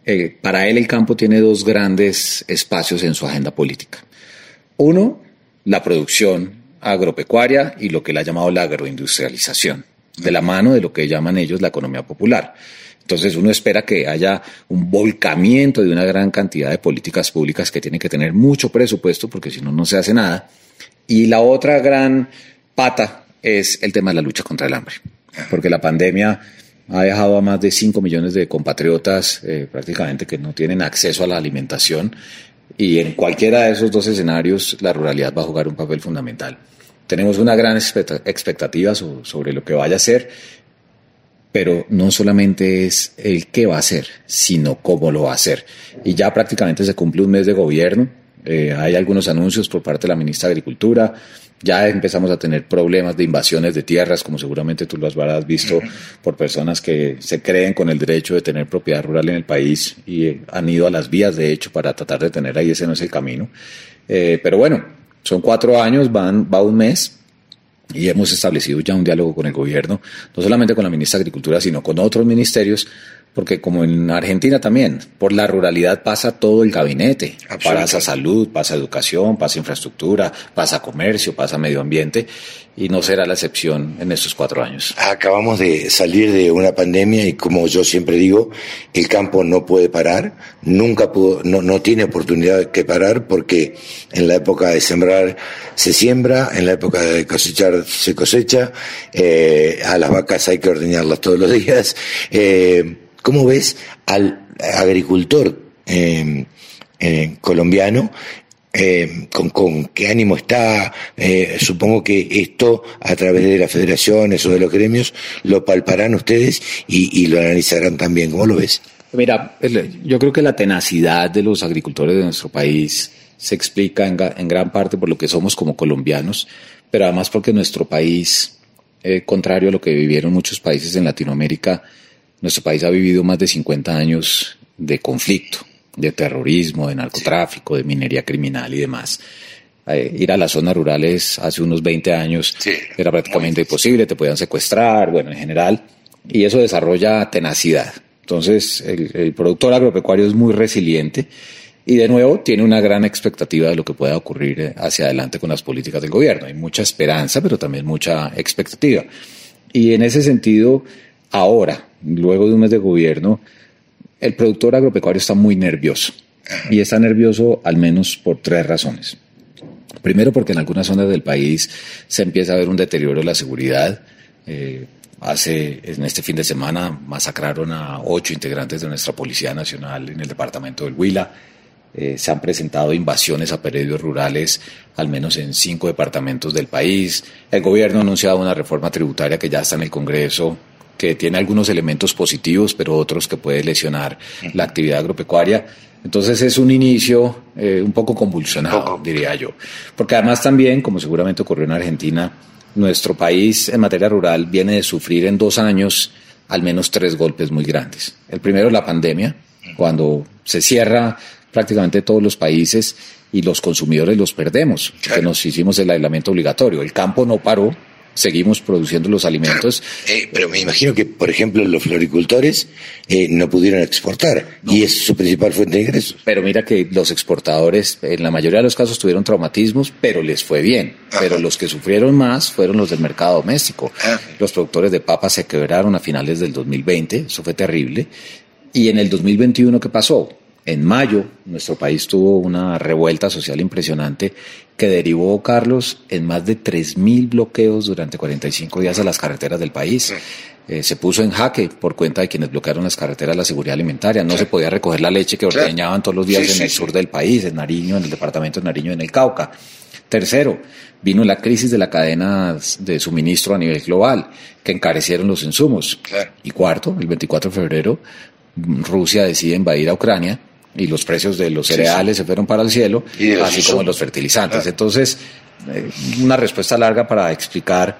eh, para él el campo tiene dos grandes espacios en su agenda política. Uno, la producción agropecuaria y lo que él ha llamado la agroindustrialización, de la mano de lo que llaman ellos la economía popular. Entonces uno espera que haya un volcamiento de una gran cantidad de políticas públicas que tienen que tener mucho presupuesto porque si no, no se hace nada. Y la otra gran pata es el tema de la lucha contra el hambre, porque la pandemia ha dejado a más de 5 millones de compatriotas eh, prácticamente que no tienen acceso a la alimentación y en cualquiera de esos dos escenarios la ruralidad va a jugar un papel fundamental. Tenemos una gran expectativa sobre lo que vaya a ser, pero no solamente es el qué va a hacer, sino cómo lo va a hacer. Y ya prácticamente se cumple un mes de gobierno, eh, hay algunos anuncios por parte de la ministra de Agricultura, ya empezamos a tener problemas de invasiones de tierras, como seguramente tú lo habrás visto, por personas que se creen con el derecho de tener propiedad rural en el país y han ido a las vías, de hecho, para tratar de tener ahí, ese no es el camino. Eh, pero bueno, son cuatro años, van, va un mes, y hemos establecido ya un diálogo con el gobierno, no solamente con la ministra de Agricultura, sino con otros ministerios, porque como en Argentina también, por la ruralidad pasa todo el gabinete, pasa salud, pasa educación, pasa infraestructura, pasa comercio, pasa medio ambiente, y no será la excepción en estos cuatro años. Acabamos de salir de una pandemia y como yo siempre digo, el campo no puede parar, nunca pudo, no, no tiene oportunidad de parar porque en la época de sembrar se siembra, en la época de cosechar se cosecha, eh, a las vacas hay que ordeñarlas todos los días. Eh, ¿Cómo ves al agricultor eh, eh, colombiano? Eh, con, qué ánimo está. supongo que esto, a través de las federaciones o de los gremios, lo palparán ustedes y, lo analizarán también. ¿Cómo lo ves? Mira, yo creo que la tenacidad de los agricultores de nuestro país se explica en, gran parte por lo que somos como colombianos, pero además porque nuestro país, contrario a lo que vivieron muchos países en Latinoamérica, nuestro país ha vivido más de 50 años de conflicto, de terrorismo, de narcotráfico, de minería criminal y demás. Eh, ir a las zonas rurales hace unos 20 años era prácticamente imposible, te podían secuestrar, bueno, en general, y eso desarrolla tenacidad. Entonces, el, productor agropecuario es muy resiliente y de nuevo tiene una gran expectativa de lo que pueda ocurrir eh, hacia adelante con las políticas del gobierno. Hay mucha esperanza, pero también mucha expectativa. Y en ese sentido, ahora, luego de un mes de gobierno, el productor agropecuario está muy nervioso. Y está nervioso al menos por tres razones. Primero, porque en algunas zonas del país se empieza a ver un deterioro de la seguridad. Eh, hace, en este fin de semana, masacraron a ocho integrantes de nuestra Policía Nacional en el departamento del Huila. Eh, se han presentado invasiones a predios rurales, al menos en cinco departamentos del país. El gobierno ha anunciado una reforma tributaria que ya está en el Congreso que tiene algunos elementos positivos, pero otros que puede lesionar la actividad agropecuaria. Entonces es un inicio eh, un poco convulsionado, diría yo. Porque además también, como seguramente ocurrió en Argentina, nuestro país en materia rural viene de sufrir en dos años al menos tres golpes muy grandes. El primero, la pandemia, cuando se cierra prácticamente todos los países y los consumidores los perdemos, que nos hicimos el aislamiento obligatorio. El campo no paró, seguimos produciendo los alimentos. Eh, pero me imagino que, por ejemplo, los floricultores eh, no pudieron exportar y es su principal fuente de ingresos. Pero mira que los exportadores, en la mayoría de los casos, tuvieron traumatismos, pero les fue bien. Pero los que sufrieron más fueron los del mercado doméstico. Ah. Los productores de papas se quebraron a finales del 2020, eso fue terrible. Y en el 2021, ¿qué pasó? En mayo, nuestro país tuvo una revuelta social impresionante que derivó, Carlos, en más de 3.000 bloqueos durante 45 días a las carreteras del país. Eh, se puso en jaque por cuenta de quienes bloquearon las carreteras la seguridad alimentaria. No se podía recoger la leche que ordeñaban todos los días en el sur del país, en Nariño, en el departamento de Nariño, en el Cauca. Tercero, vino la crisis de la cadena de suministro a nivel global, que encarecieron los insumos. Y cuarto, el 24 de febrero, Rusia decide invadir a Ucrania y los precios de los cereales se fueron para el cielo, así como los fertilizantes. Entonces, eh, una respuesta larga para explicar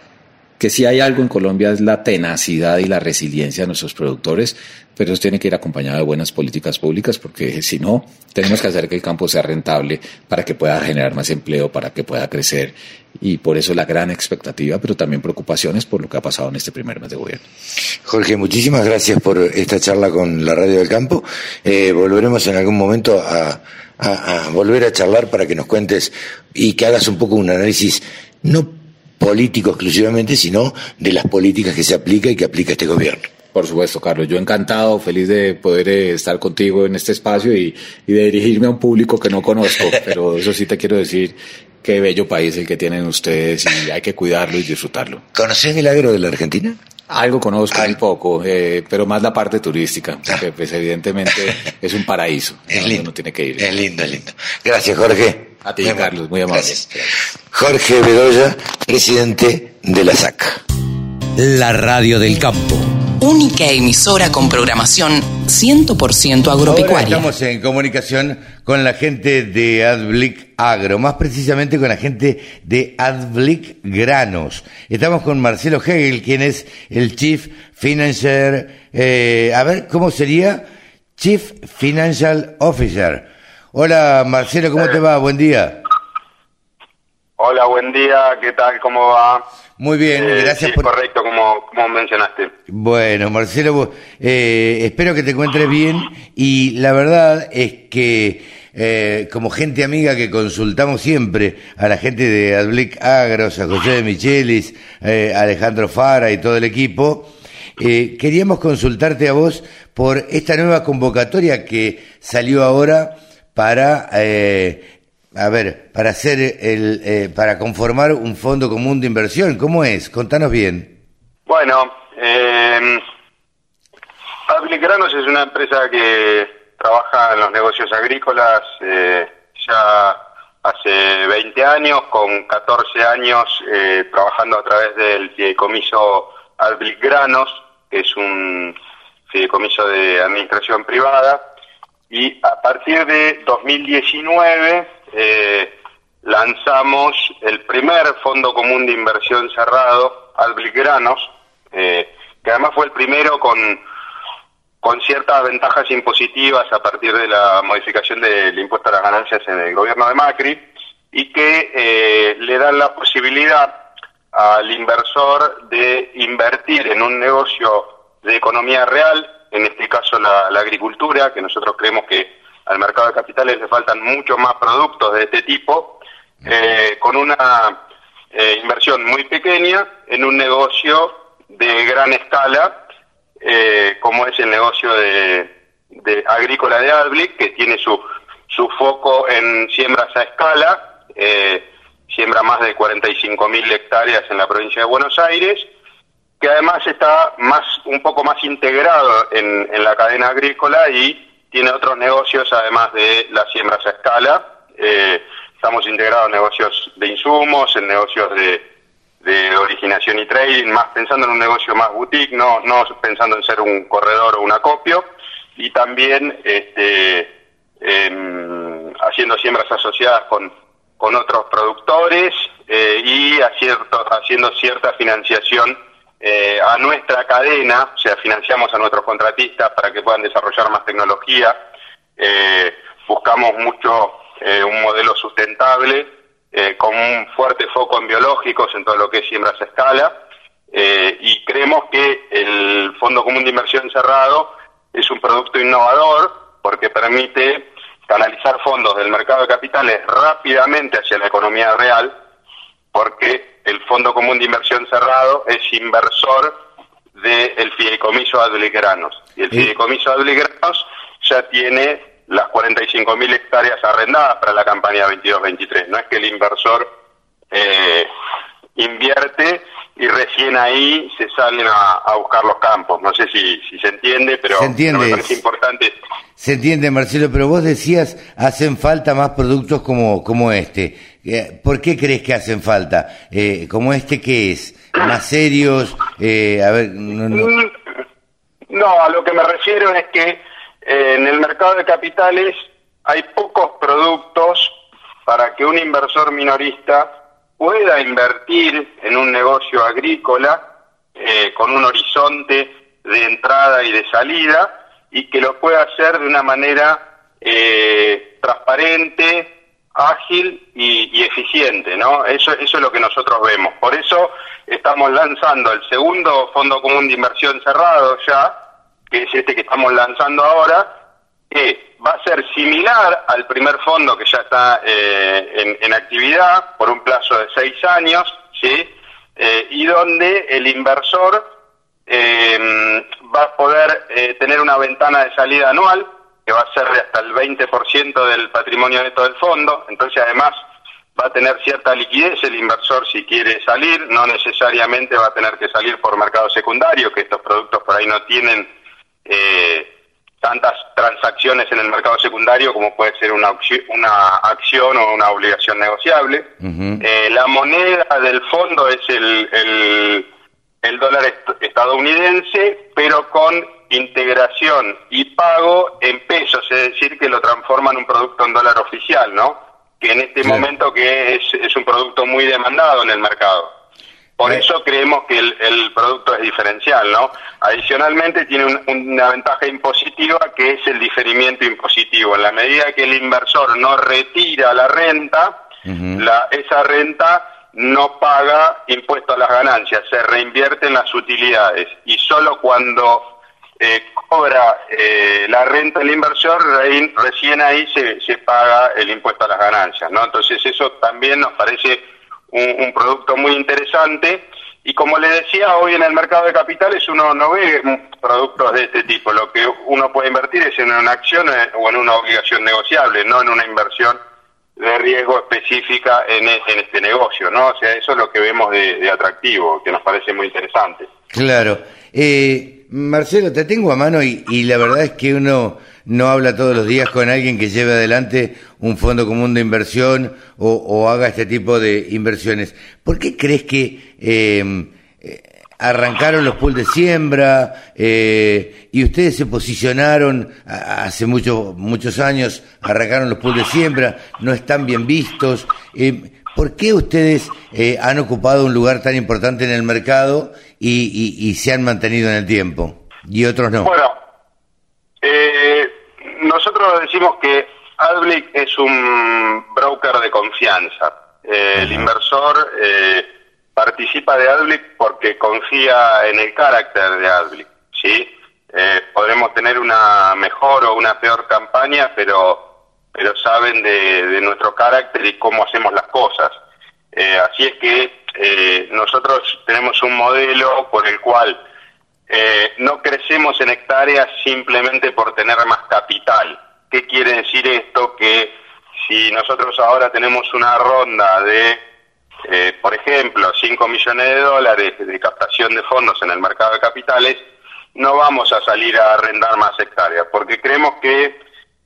que si hay algo en Colombia es la tenacidad y la resiliencia de nuestros productores, pero eso tiene que ir acompañado de buenas políticas públicas, porque si no, tenemos que hacer que el campo sea rentable para que pueda generar más empleo, para que pueda crecer, y por eso la gran expectativa, pero también preocupaciones por lo que ha pasado en este primer mes de gobierno. Jorge, muchísimas gracias por esta charla con la Radio del Campo. Eh, volveremos en algún momento a, a volver a charlar para que nos cuentes y que hagas un poco un análisis, no político exclusivamente, sino de las políticas que se aplica y que aplica este gobierno. Por supuesto, Carlos. Yo encantado, feliz de poder eh, estar contigo en este espacio y, de dirigirme a un público que no conozco, pero eso sí te quiero decir qué bello país el que tienen ustedes y hay que cuidarlo y disfrutarlo. ¿Conoces el agro de la Argentina? Algo conozco un poco, eh, pero más la parte turística, porque pues evidentemente es un paraíso. Es lindo. tiene que ir. Es lindo, es lindo. Gracias, Jorge. A ti, Carlos, muy amable. Jorge Bedoya, presidente de la SAC. La radio del campo. Única emisora con programación 100% agropecuaria. estamos en comunicación con la gente de Adblick Agro, más precisamente con la gente de Adblick Granos. Estamos con Marcelo Hegel, quien es el Chief Financial, eh, a ver, ¿cómo sería? Chief Financial Officer Hola Marcelo, ¿cómo te va? Buen día. Hola, buen día, ¿qué tal? ¿Cómo va? Muy bien, eh, gracias por... Correcto, como, como mencionaste. Bueno, Marcelo, eh, espero que te encuentres bien y la verdad es que eh, como gente amiga que consultamos siempre a la gente de Adblick Agros, a José de Michelis, a Alejandro Fara y todo el equipo, queríamos consultarte a vos por esta nueva convocatoria que salió ahora para, eh, a ver, para hacer el, eh, para conformar un fondo común de inversión. ¿Cómo es? Contanos bien. Bueno, eh, Granos es una empresa que trabaja en los negocios agrícolas eh, ya hace 20 años, con 14 años eh, trabajando a través del fideicomiso Granos, que es un fideicomiso de administración privada y a partir de 2019 eh, lanzamos el primer fondo común de inversión cerrado, Albligranos, eh, que además fue el primero con, con ciertas ventajas impositivas a partir de la modificación del impuesto a las ganancias en el gobierno de Macri y que eh, le dan la posibilidad al inversor de invertir en un negocio de economía real en este caso la, agricultura, que nosotros creemos que al mercado de capitales le faltan muchos más productos de este tipo, eh, con una eh, inversión muy pequeña en un negocio de gran escala, eh, como es el negocio de, agrícola de Adblick, que tiene su, su foco en siembras a escala, siembra más de 45.000 hectáreas en la provincia de Buenos Aires, que además está más un poco más integrado en, la cadena agrícola y tiene otros negocios además de las siembras a escala. Eh, estamos integrados en negocios de insumos, en negocios de, originación y trading, más pensando en un negocio más boutique, no, no pensando en ser un corredor o un acopio, y también este, em, haciendo siembras asociadas con, con otros productores eh, y haciendo cierta financiación eh, a nuestra cadena, o sea, financiamos a nuestros contratistas para que puedan desarrollar más tecnología, eh, buscamos mucho eh, un modelo sustentable con un fuerte foco en biológicos en todo lo que es siembras a escala. Y creemos que el Fondo Común de Inversión Cerrado es un producto innovador porque permite canalizar fondos del mercado de capitales rápidamente hacia la economía real porque el Fondo Común de Inversión Cerrado es inversor del fideicomiso Adligranos. Y el fideicomiso Adligranos ya tiene las 45.000 hectáreas arrendadas para la campaña 22-23. No es que el inversor eh, invierte y recién ahí se salen a, buscar los campos. No sé si, si se entiende, pero se entiende. me parece importante. Se entiende, Marcelo, pero vos decías, hacen falta más productos como, como este. Eh, ¿Por qué crees que hacen falta? Eh, ¿Como este qué es? ¿Más serios? Eh, a ver, no, mm, no, a lo que me refiero es que eh, en el mercado de capitales hay pocos productos para que un inversor minorista pueda invertir en un negocio agrícola eh, con un horizonte de entrada y de salida y que lo pueda hacer de una manera eh, transparente, ágil y, eficiente, ¿no? Eso, eso es lo que nosotros vemos. Por eso estamos lanzando el segundo Fondo Común de Inversión cerrado ya, que es este que estamos lanzando ahora, que va a ser similar al primer fondo que ya está eh, en, actividad por un plazo de seis años, ¿sí? Eh, y donde el inversor eh, va a poder tener una ventana de salida anual que va a ser de hasta el 20% del patrimonio neto del fondo, entonces además va a tener cierta liquidez el inversor si quiere salir, no necesariamente va a tener que salir por mercado secundario, que estos productos por ahí no tienen eh, tantas transacciones en el mercado secundario como puede ser una, una acción o una obligación negociable. Eh, la moneda del fondo es el, el, dólar estadounidense, pero con integración y pago en pesos, es decir, que lo transforma en un producto en dólar oficial, ¿no? Que en este momento que es, es un producto muy demandado en el mercado. Por eso creemos que el, producto es diferencial, ¿no? Adicionalmente tiene una ventaja impositiva que es el diferimiento impositivo. En la medida que el inversor no retira la renta, la, esa renta no paga impuesto a las ganancias, se reinvierte en las utilidades y solo cuando eh, cobra eh, la renta el inversor, recién ahí se, se paga el impuesto a las ganancias, ¿no? Entonces eso también nos parece un, producto muy interesante. Y como le decía, hoy en el mercado de capitales uno no ve productos de este tipo. Lo que uno puede invertir es en una acción eh, o en una obligación negociable, no en una inversión de riesgo específica en, e, este negocio, ¿no? O sea, eso es lo que vemos de, atractivo, que nos parece muy interesante. Claro. Eh, Marcelo, te tengo a mano y, y la verdad es que uno no habla todos los días con alguien que lleve adelante un fondo común de inversión o, haga este tipo de inversiones. ¿Por qué crees que em, eh, arrancaron los pools de siembra eh, y ustedes se posicionaron hace muchos muchos años, arrancaron los pools de siembra, no están bien vistos? Eh, ¿Por qué ustedes han ocupado un lugar tan importante en el mercado y, se han mantenido en el tiempo y otros no? Bueno, nosotros decimos que Adblick es un broker de confianza. Eh, el inversor eh, participa de Adblick porque confía en el carácter de Adblick. ¿sí? Eh, podremos tener una mejor o una peor campaña, pero, pero saben de, nuestro carácter y cómo hacemos las cosas. Así es que nosotros tenemos un modelo por el cual no crecemos en hectáreas simplemente por tener más capital. ¿Qué quiere decir esto? Que si nosotros ahora tenemos una ronda de, eh, por ejemplo, 5 millones de dólares de captación de fondos en el mercado de capitales, no vamos a salir a arrendar más hectáreas, porque creemos que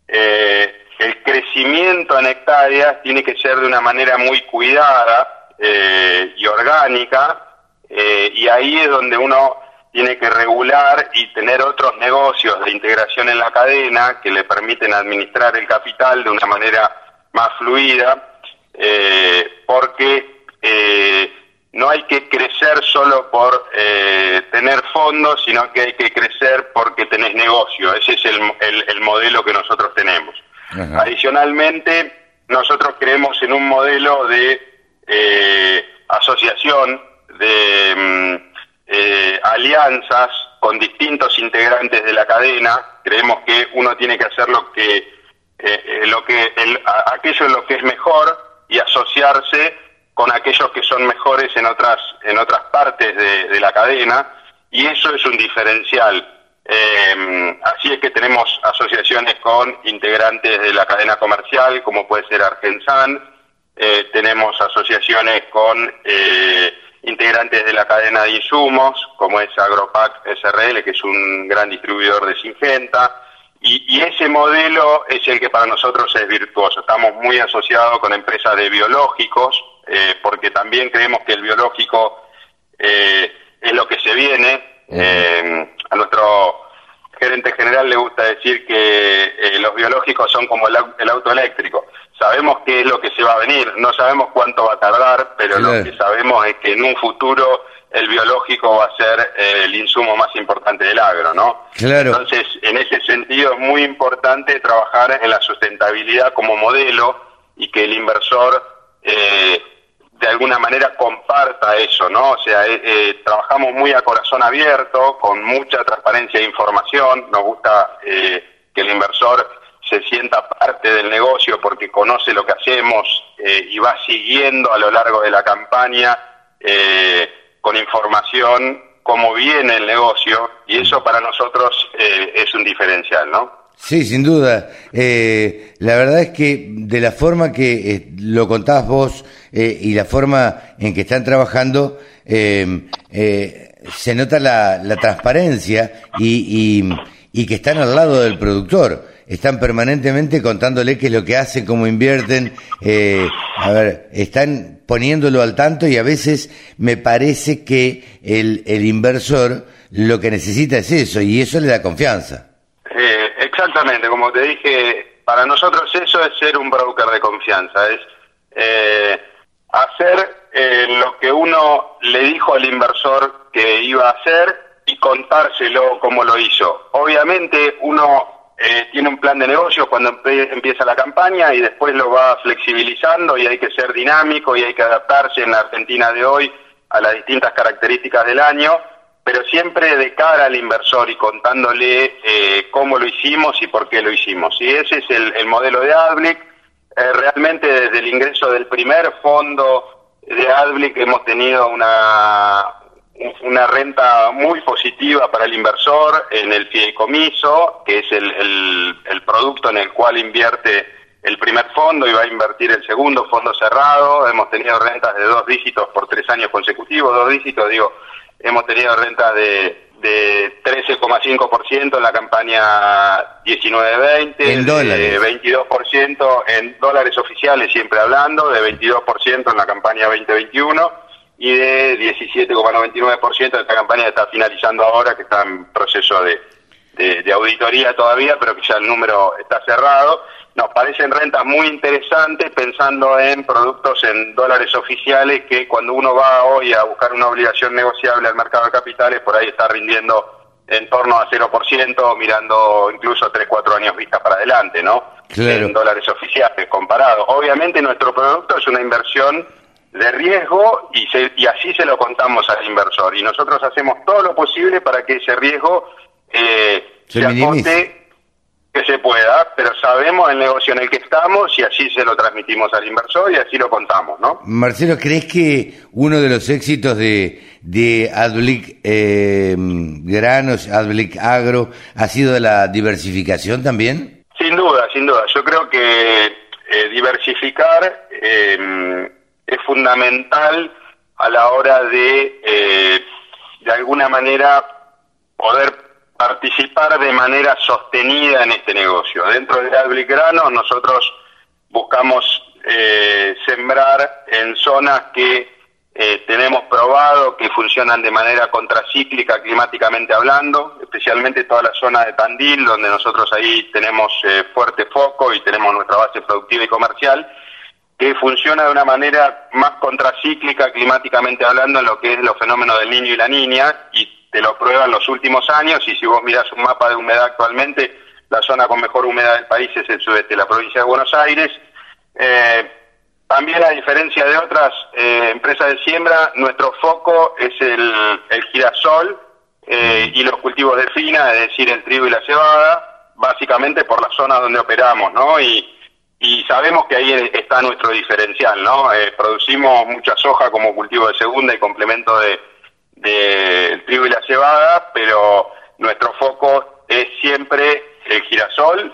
eh, el crecimiento en hectáreas tiene que ser de una manera muy cuidada eh, y orgánica, y ahí es donde uno tiene que regular y tener otros negocios de integración en la cadena que le permiten administrar el capital de una manera más fluida, eh, porque eh, no hay que crecer solo por eh, tener fondos, sino que hay que crecer porque tenés negocio. Ese es el, modelo que nosotros tenemos. Adicionalmente, nosotros creemos en un modelo de asociación, de... Mm, eh, alianzas con distintos integrantes de la cadena. Creemos que uno tiene que hacer lo que, eh, eh, lo que aquello en lo que es mejor y asociarse con aquellos que son mejores en otras, en otras partes de, la cadena. Y eso es un diferencial Eh, así es que tenemos asociaciones con integrantes de la cadena comercial, como puede ser Argensan, eh, tenemos asociaciones con eh, integrantes de la cadena de insumos, como es Agropac SRL, que es un gran distribuidor de Singenta, y, y, ese modelo es el que para nosotros es virtuoso. Estamos muy asociados con empresas de biológicos, eh, porque también creemos que el biológico eh, es lo que se viene. Eh, a nuestro gerente general le gusta decir que eh, los biológicos son como el, el, auto eléctrico. Sabemos qué es lo que se va a venir, no sabemos cuánto va a tardar, pero lo que sabemos es que en un futuro el biológico va a ser eh, el insumo más importante del agro, ¿no? Claro. Entonces, en ese sentido es muy importante trabajar en la sustentabilidad como modelo y que el inversor eh, de alguna manera comparta eso, ¿no? O sea, eh, eh, trabajamos muy a corazón abierto, con mucha transparencia de información, nos gusta eh, que el inversor se sienta parte del negocio porque conoce lo que hacemos eh, y va siguiendo a lo largo de la campaña con información cómo viene el negocio y eso para nosotros es un diferencial, ¿no? Sí, sin duda. Eh, la verdad es que de la forma que eh, lo contás vos eh, y la forma en que están trabajando, em, se nota la, la transparencia y, y, y, que están al lado del productor. Están permanentemente contándole qué es lo que hacen, cómo invierten. a ver, están poniéndolo al tanto y a veces me parece que el, el inversor lo que necesita es eso y eso le da confianza. Exactamente, como te dije, para nosotros eso es ser un broker de confianza, es eh, hacer eh, lo que uno le dijo al inversor que iba a hacer y contárselo como lo hizo. Obviamente uno eh, tiene un plan de negocio cuando empieza la campaña y después lo va flexibilizando y hay que ser dinámico y hay que adaptarse en la Argentina de hoy a las distintas características del año pero siempre de cara al inversor y contándole eh, cómo lo hicimos y por qué lo hicimos. Y ese es el, el modelo de Adblick. Eh, realmente desde el ingreso del primer fondo de Adblick hemos tenido una, una renta muy positiva para el inversor en el fideicomiso, que es el, el, el producto en el cual invierte el primer fondo y va a invertir el segundo fondo cerrado. Hemos tenido rentas de dos dígitos por tres años consecutivos, dos dígitos, digo, hemos tenido rentas de, de 13,5% en la campaña 19-20, de 22% en dólares oficiales, siempre hablando, de 22% en la campaña 2021 y de 17,99% en esta campaña que está finalizando ahora, que está en proceso de, de, de auditoría todavía, pero que ya el número está cerrado nos parecen rentas muy interesantes pensando en productos en dólares oficiales que cuando uno va hoy a buscar una obligación negociable al mercado de capitales, por ahí está rindiendo en torno a 0%, mirando incluso 3, 4 años vista para adelante, ¿no? Claro. En dólares oficiales comparados. Obviamente nuestro producto es una inversión de riesgo y, se, y así se lo contamos al inversor. Y nosotros hacemos todo lo posible para que ese riesgo eh, se, se acote que se pueda, pero sabemos el negocio en el que estamos y así se lo transmitimos al inversor y así lo contamos, ¿no? Marcelo, ¿crees que uno de los éxitos de, de Adblick eh, Granos, Adblick Agro, ha sido la diversificación también? Sin duda, sin duda. Yo creo que eh, diversificar eh, es fundamental a la hora de, eh, de alguna manera, poder participar de manera sostenida en este negocio. Dentro de Albligrano nosotros buscamos eh, sembrar en zonas que eh, tenemos probado que funcionan de manera contracíclica climáticamente hablando, especialmente toda la zona de Tandil, donde nosotros ahí tenemos eh, fuerte foco y tenemos nuestra base productiva y comercial, que funciona de una manera más contracíclica climáticamente hablando en lo que es los fenómenos del niño y la niña, y te lo prueban los últimos años y si vos mirás un mapa de humedad actualmente, la zona con mejor humedad del país es el sudeste, la provincia de Buenos Aires. Eh, también a diferencia de otras eh, empresas de siembra, nuestro foco es el, el girasol eh, y los cultivos de fina, es decir, el trigo y la cebada, básicamente por la zona donde operamos, ¿no? Y, y sabemos que ahí está nuestro diferencial, ¿no? Eh, producimos mucha soja como cultivo de segunda y complemento de, del trigo y la cebada, pero nuestro foco es siempre el girasol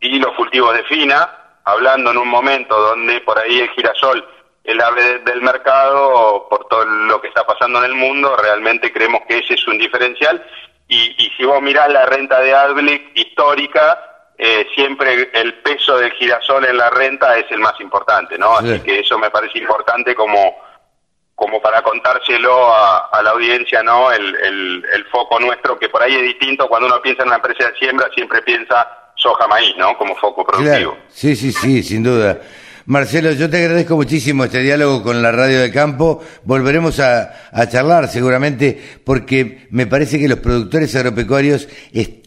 y los cultivos de fina, hablando en un momento donde por ahí el girasol el ave del mercado por todo lo que está pasando en el mundo, realmente creemos que ese es un diferencial y, y si vos mirás la renta de Adblick histórica, eh, siempre el peso del girasol en la renta es el más importante, ¿no? Así que eso me parece importante como como para contárselo a, a la audiencia, ¿no? El, el, el, foco nuestro, que por ahí es distinto, cuando uno piensa en una empresa de siembra, siempre piensa soja-maíz, ¿no? Como foco productivo. Sí, sí, sí, sin duda. Marcelo, yo te agradezco muchísimo este diálogo con la Radio de Campo. Volveremos a, charlar seguramente porque me parece que los productores agropecuarios están,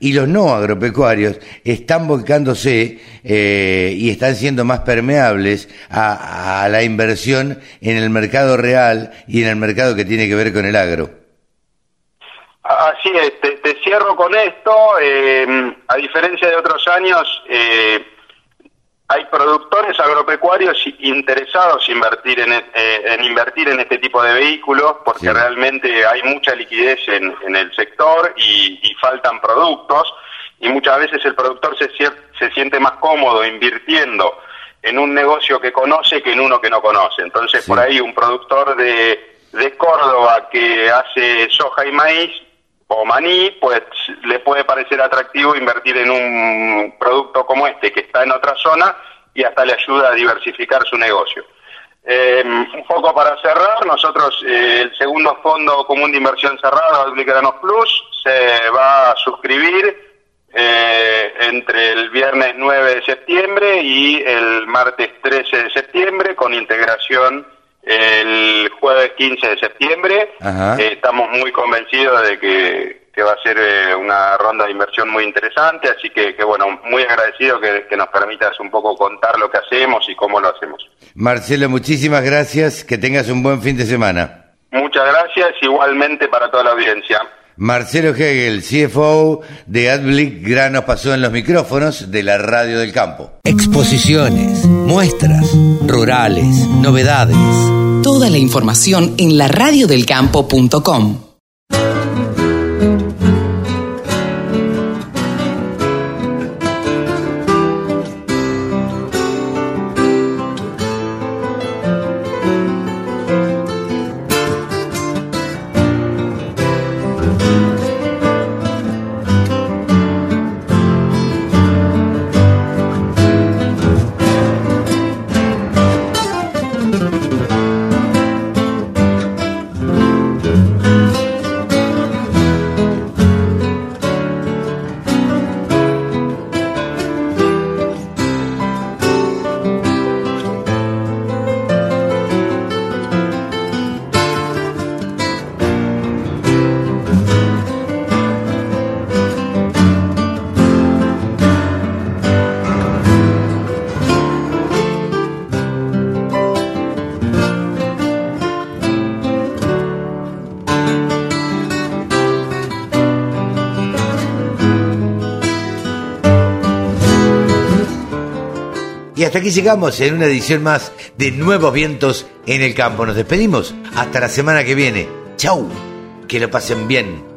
y los no agropecuarios, están volcándose eh, y están siendo más permeables a, la inversión en el mercado real y en el mercado que tiene que ver con el agro. Así es, te, cierro con esto. Eh, a diferencia de otros años, eh, hay productores agropecuarios interesados invertir en, eh, en, invertir en este tipo de vehículos porque realmente hay mucha liquidez en, en el sector y, y, faltan productos y muchas veces el productor se, se siente más cómodo invirtiendo en un negocio que conoce que en uno que no conoce. Entonces por ahí un productor de, de Córdoba que hace soja y maíz o maní, pues le puede parecer atractivo invertir en un producto como este que está en otra zona y hasta le ayuda a diversificar su negocio. Eh, un poco para cerrar, nosotros eh, el segundo fondo común de inversión cerrado, Granos Plus, se va a suscribir eh, entre el viernes 9 de septiembre y el martes 13 de septiembre con integración el jueves 15 de septiembre. Eh, estamos muy convencidos de que, va a ser eh, una ronda de inversión muy interesante, así que, bueno, muy agradecido que, que, nos permitas un poco contar lo que hacemos y cómo lo hacemos. Marcelo, muchísimas gracias, que tengas un buen fin de semana. Muchas gracias, igualmente para toda la audiencia. Marcelo Hegel, CFO de AdBlick Granos, pasó en los micrófonos de la Radio del Campo. Exposiciones, muestras, rurales, novedades. Toda la información en la hasta aquí llegamos en una edición más de Nuevos Vientos en el Campo. Nos despedimos hasta la semana que viene. Chau, que lo pasen bien.